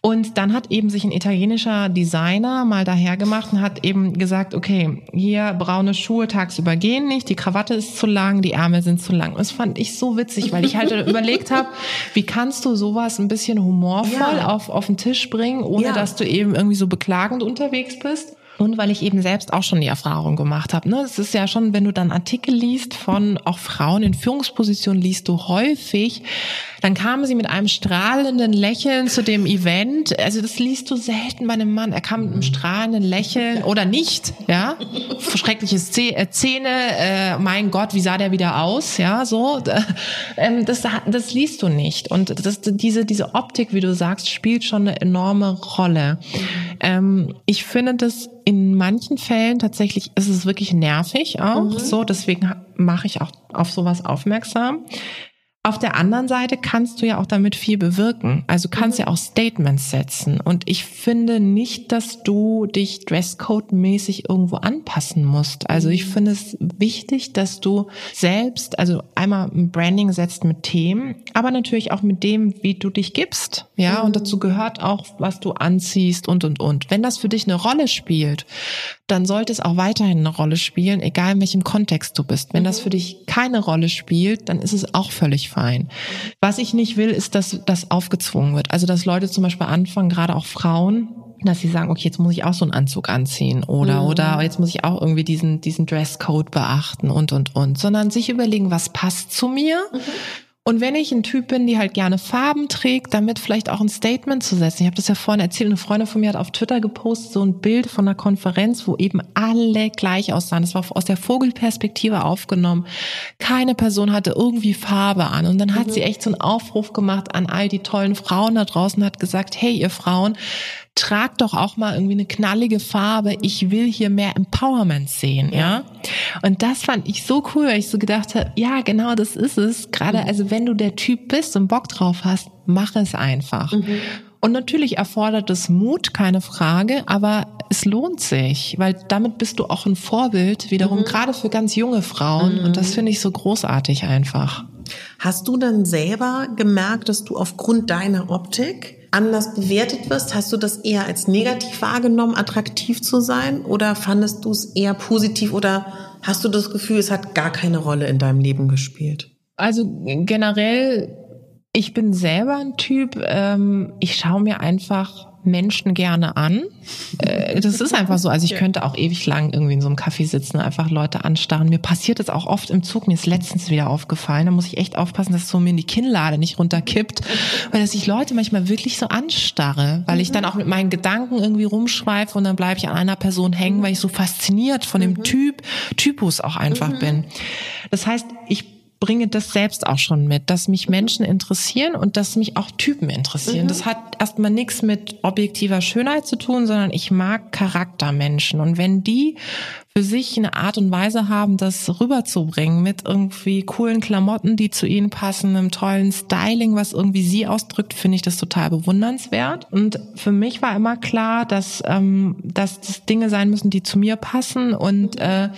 Und dann hat eben sich ein italienischer Designer mal dahergemacht und hat eben gesagt, okay, hier braune Schuhe tagsüber gehen nicht, die Krawatte ist zu lang, die Ärmel sind zu lang. Und das fand ich so witzig, weil ich halt <laughs> überlegt habe, wie kannst du sowas ein bisschen humorvoll ja. auf, auf den Tisch bringen, ohne ja. dass du eben irgendwie so beklagend unterwegs bist. Und weil ich eben selbst auch schon die Erfahrung gemacht habe. Ne? Es ist ja schon, wenn du dann Artikel liest von auch Frauen in Führungspositionen, liest du häufig, dann kamen sie mit einem strahlenden Lächeln zu dem Event. Also das liest du selten bei einem Mann. Er kam mit einem strahlenden Lächeln <laughs> oder nicht, ja. Schreckliche äh, Zähne, äh, mein Gott, wie sah der wieder aus, ja, so. Ähm, das, das liest du nicht. Und das, diese, diese Optik, wie du sagst, spielt schon eine enorme Rolle. Ähm, ich finde das in manchen Fällen tatsächlich ist es wirklich nervig auch mhm. so. Deswegen mache ich auch auf sowas aufmerksam. Auf der anderen Seite kannst du ja auch damit viel bewirken. Also kannst mhm. ja auch Statements setzen. Und ich finde nicht, dass du dich Dresscode-mäßig irgendwo anpassen musst. Also ich mhm. finde es wichtig, dass du selbst, also einmal ein Branding setzt mit Themen, aber natürlich auch mit dem, wie du dich gibst. Ja, mhm. und dazu gehört auch, was du anziehst und, und, und. Wenn das für dich eine Rolle spielt, dann sollte es auch weiterhin eine Rolle spielen, egal in welchem Kontext du bist. Wenn das mhm. für dich keine Rolle spielt, dann ist es auch völlig fein. Was ich nicht will, ist, dass das aufgezwungen wird. Also, dass Leute zum Beispiel anfangen, gerade auch Frauen, dass sie sagen, okay, jetzt muss ich auch so einen Anzug anziehen oder mhm. oder jetzt muss ich auch irgendwie diesen diesen Dresscode beachten und und und, sondern sich überlegen, was passt zu mir. Mhm und wenn ich ein Typ bin, die halt gerne Farben trägt, damit vielleicht auch ein Statement zu setzen. Ich habe das ja vorhin erzählt, eine Freundin von mir hat auf Twitter gepostet so ein Bild von einer Konferenz, wo eben alle gleich aussahen. Das war aus der Vogelperspektive aufgenommen. Keine Person hatte irgendwie Farbe an. Und dann hat mhm. sie echt so einen Aufruf gemacht an all die tollen Frauen da draußen, hat gesagt, hey ihr Frauen, trag doch auch mal irgendwie eine knallige Farbe. Ich will hier mehr Empowerment sehen, ja. Und das fand ich so cool, weil ich so gedacht habe, ja, genau das ist es. Gerade, mhm. also wenn du der Typ bist und Bock drauf hast, mach es einfach. Mhm. Und natürlich erfordert es Mut, keine Frage, aber es lohnt sich, weil damit bist du auch ein Vorbild, wiederum mhm. gerade für ganz junge Frauen. Und das mhm. finde ich so großartig einfach. Hast du dann selber gemerkt, dass du aufgrund deiner Optik anders bewertet wirst? Hast du das eher als negativ wahrgenommen, attraktiv zu sein? Oder fandest du es eher positiv? Oder hast du das Gefühl, es hat gar keine Rolle in deinem Leben gespielt? Also generell, ich bin selber ein Typ, ähm, ich schaue mir einfach Menschen gerne an. Äh, das ist einfach so. Also ich könnte auch ewig lang irgendwie in so einem Café sitzen, einfach Leute anstarren. Mir passiert das auch oft im Zug. Mir ist letztens wieder aufgefallen. Da muss ich echt aufpassen, dass es so mir in die Kinnlade nicht runterkippt, weil dass ich Leute manchmal wirklich so anstarre, weil ich dann auch mit meinen Gedanken irgendwie rumschweife und dann bleibe ich an einer Person hängen, weil ich so fasziniert von dem mhm. Typ, Typus auch einfach mhm. bin. Das heißt, ich bringe das selbst auch schon mit, dass mich Menschen interessieren und dass mich auch Typen interessieren. Mhm. Das hat erstmal nichts mit objektiver Schönheit zu tun, sondern ich mag Charaktermenschen. Und wenn die für sich eine Art und Weise haben, das rüberzubringen mit irgendwie coolen Klamotten, die zu ihnen passen, einem tollen Styling, was irgendwie sie ausdrückt, finde ich das total bewundernswert. Und für mich war immer klar, dass, ähm, dass das Dinge sein müssen, die zu mir passen und äh,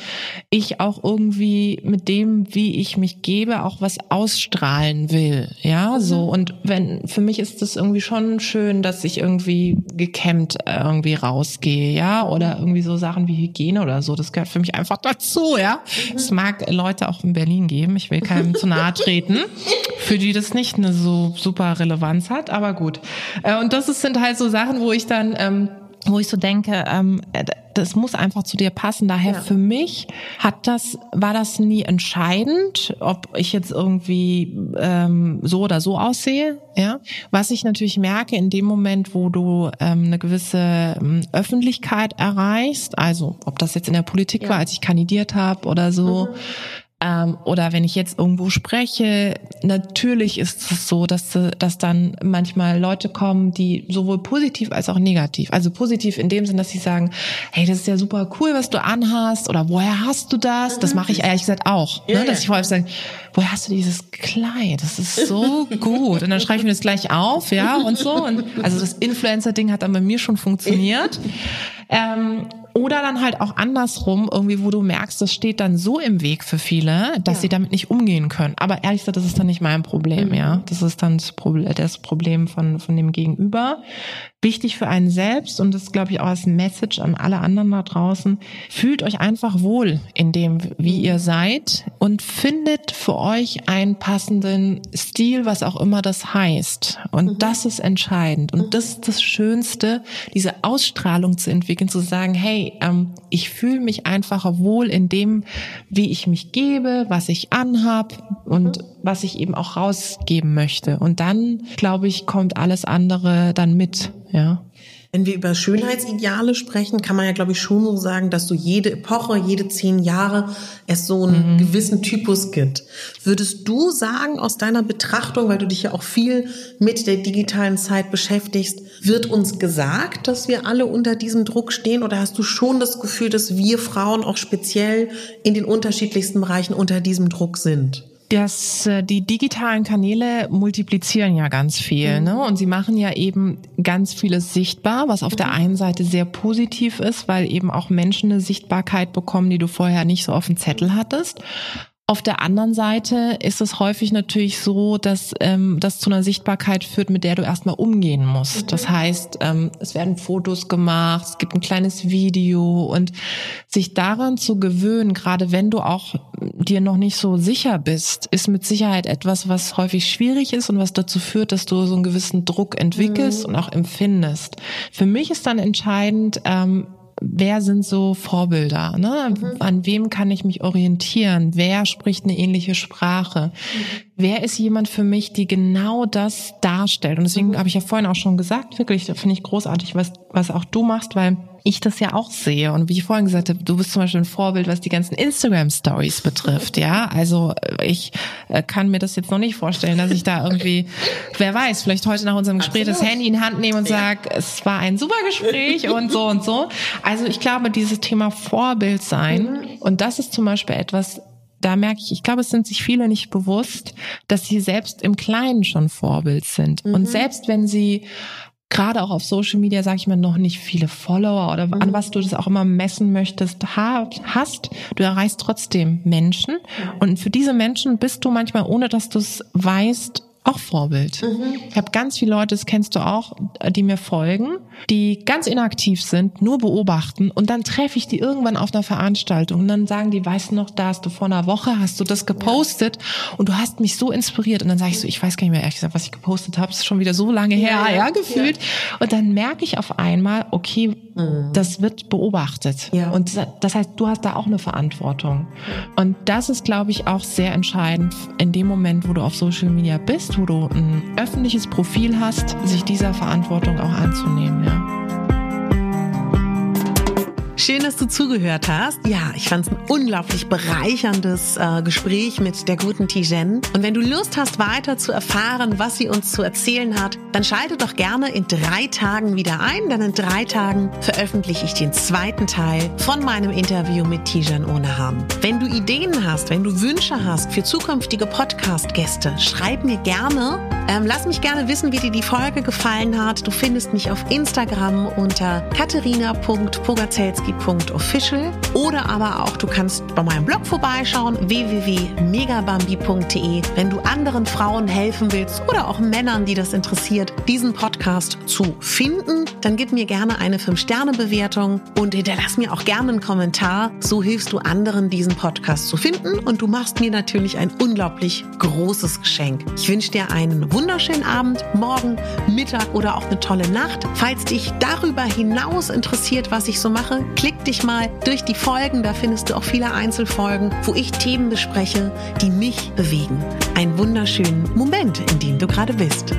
ich auch irgendwie mit dem, wie ich mich gebe, auch was ausstrahlen will. Ja, so. Mhm. Und wenn, für mich ist das irgendwie schon schön, dass ich irgendwie gekämmt äh, irgendwie rausgehe, ja, oder irgendwie so Sachen wie Hygiene oder so. Das das gehört für mich einfach dazu, ja. Es mag Leute auch in Berlin geben, ich will keinem zu nahe treten, <laughs> für die das nicht eine so super Relevanz hat, aber gut. Äh, und das sind halt so Sachen, wo ich dann ähm, wo ich so denke, ähm, äh, das muss einfach zu dir passen. Daher ja. für mich hat das, war das nie entscheidend, ob ich jetzt irgendwie ähm, so oder so aussehe. Ja, was ich natürlich merke in dem Moment, wo du ähm, eine gewisse ähm, Öffentlichkeit erreichst, also ob das jetzt in der Politik ja. war, als ich kandidiert habe oder so. Mhm ähm, oder wenn ich jetzt irgendwo spreche, natürlich ist es so, dass, dass dann manchmal Leute kommen, die sowohl positiv als auch negativ. Also positiv in dem Sinn, dass sie sagen, hey, das ist ja super cool, was du anhast oder woher hast du das? Das mache ich ehrlich gesagt auch. Ne? Dass ich vorher sage, woher hast du dieses Kleid? Das ist so <laughs> gut. Und dann schreibe ich mir das gleich auf, ja, und so. Und also das Influencer-Ding hat dann bei mir schon funktioniert. <laughs> Ähm, oder dann halt auch andersrum, irgendwie, wo du merkst, das steht dann so im Weg für viele, dass ja. sie damit nicht umgehen können. Aber ehrlich gesagt, das ist dann nicht mein Problem, mhm. ja. Das ist dann das Problem, das Problem von, von dem Gegenüber. Wichtig für einen selbst und das glaube ich auch als Message an alle anderen da draußen. Fühlt euch einfach wohl in dem, wie ihr seid und findet für euch einen passenden Stil, was auch immer das heißt. Und mhm. das ist entscheidend. Und das ist das Schönste, diese Ausstrahlung zu entwickeln, zu sagen, hey, ähm, ich fühle mich einfach wohl in dem, wie ich mich gebe, was ich anhab und mhm. Was ich eben auch rausgeben möchte. Und dann, glaube ich, kommt alles andere dann mit, ja. Wenn wir über Schönheitsideale sprechen, kann man ja, glaube ich, schon so sagen, dass so jede Epoche, jede zehn Jahre es so einen mhm. gewissen Typus gibt. Würdest du sagen, aus deiner Betrachtung, weil du dich ja auch viel mit der digitalen Zeit beschäftigst, wird uns gesagt, dass wir alle unter diesem Druck stehen? Oder hast du schon das Gefühl, dass wir Frauen auch speziell in den unterschiedlichsten Bereichen unter diesem Druck sind? Dass äh, die digitalen Kanäle multiplizieren ja ganz viel, mhm. ne? Und sie machen ja eben ganz vieles sichtbar, was auf mhm. der einen Seite sehr positiv ist, weil eben auch Menschen eine Sichtbarkeit bekommen, die du vorher nicht so auf dem Zettel hattest. Auf der anderen Seite ist es häufig natürlich so, dass ähm, das zu einer Sichtbarkeit führt, mit der du erstmal umgehen musst. Mhm. Das heißt, ähm, es werden Fotos gemacht, es gibt ein kleines Video und sich daran zu gewöhnen, gerade wenn du auch dir noch nicht so sicher bist, ist mit Sicherheit etwas, was häufig schwierig ist und was dazu führt, dass du so einen gewissen Druck entwickelst mhm. und auch empfindest. Für mich ist dann entscheidend, ähm, wer sind so Vorbilder? Ne? Mhm. An wem kann ich mich orientieren? Wer spricht eine ähnliche Sprache? Mhm. Wer ist jemand für mich, die genau das darstellt? Und deswegen mhm. habe ich ja vorhin auch schon gesagt, wirklich, finde ich großartig, was, was auch du machst, weil ich das ja auch sehe. Und wie ich vorhin gesagt habe, du bist zum Beispiel ein Vorbild, was die ganzen Instagram-Stories betrifft. Ja, also äh, ich äh, kann mir das jetzt noch nicht vorstellen, dass ich da irgendwie, <laughs> wer weiß, vielleicht heute nach unserem Gespräch Absolut. das Handy in Hand nehme und ja. sage, es war ein super Gespräch und so und so. Also ich glaube, dieses Thema Vorbild sein, mhm. und das ist zum Beispiel etwas, da merke ich, ich glaube, es sind sich viele nicht bewusst, dass sie selbst im Kleinen schon Vorbild sind. Mhm. Und selbst wenn sie gerade auch auf Social Media, sage ich mal, noch nicht viele Follower oder mhm. an was du das auch immer messen möchtest, hast, du erreichst trotzdem Menschen. Und für diese Menschen bist du manchmal, ohne dass du es weißt, auch Vorbild. Mhm. Ich habe ganz viele Leute, das kennst du auch, die mir folgen, die ganz inaktiv sind, nur beobachten und dann treffe ich die irgendwann auf einer Veranstaltung und dann sagen die, weißt du noch, da hast du vor einer Woche, hast du das gepostet ja. und du hast mich so inspiriert und dann sage ich so, ich weiß gar nicht mehr ehrlich gesagt, was ich gepostet habe, ist schon wieder so lange her, ja, ja gefühlt ja. und dann merke ich auf einmal, okay, mhm. das wird beobachtet ja. und das heißt, du hast da auch eine Verantwortung und das ist, glaube ich, auch sehr entscheidend in dem Moment, wo du auf Social Media bist wo du ein öffentliches Profil hast, sich dieser Verantwortung auch anzunehmen. Ja. Schön, dass du zugehört hast. Ja, ich fand es ein unglaublich bereicherndes äh, Gespräch mit der guten Tijen. Und wenn du Lust hast, weiter zu erfahren, was sie uns zu erzählen hat, dann schalte doch gerne in drei Tagen wieder ein, denn in drei Tagen veröffentliche ich den zweiten Teil von meinem Interview mit Tijan Ohneham. Wenn du Ideen hast, wenn du Wünsche hast für zukünftige Podcast-Gäste, schreib mir gerne. Ähm, lass mich gerne wissen, wie dir die Folge gefallen hat. Du findest mich auf Instagram unter katharina.pogazelski megabambi.official oder aber auch du kannst bei meinem Blog vorbeischauen www.megabambi.de, wenn du anderen Frauen helfen willst oder auch Männern, die das interessiert, diesen Podcast zu finden, dann gib mir gerne eine 5-Sterne-Bewertung und hinterlass mir auch gerne einen Kommentar. So hilfst du anderen, diesen Podcast zu finden und du machst mir natürlich ein unglaublich großes Geschenk. Ich wünsche dir einen wunderschönen Abend, morgen, Mittag oder auch eine tolle Nacht. Falls dich darüber hinaus interessiert, was ich so mache, Klick dich mal durch die Folgen, da findest du auch viele Einzelfolgen, wo ich Themen bespreche, die mich bewegen. Einen wunderschönen Moment, in dem du gerade bist.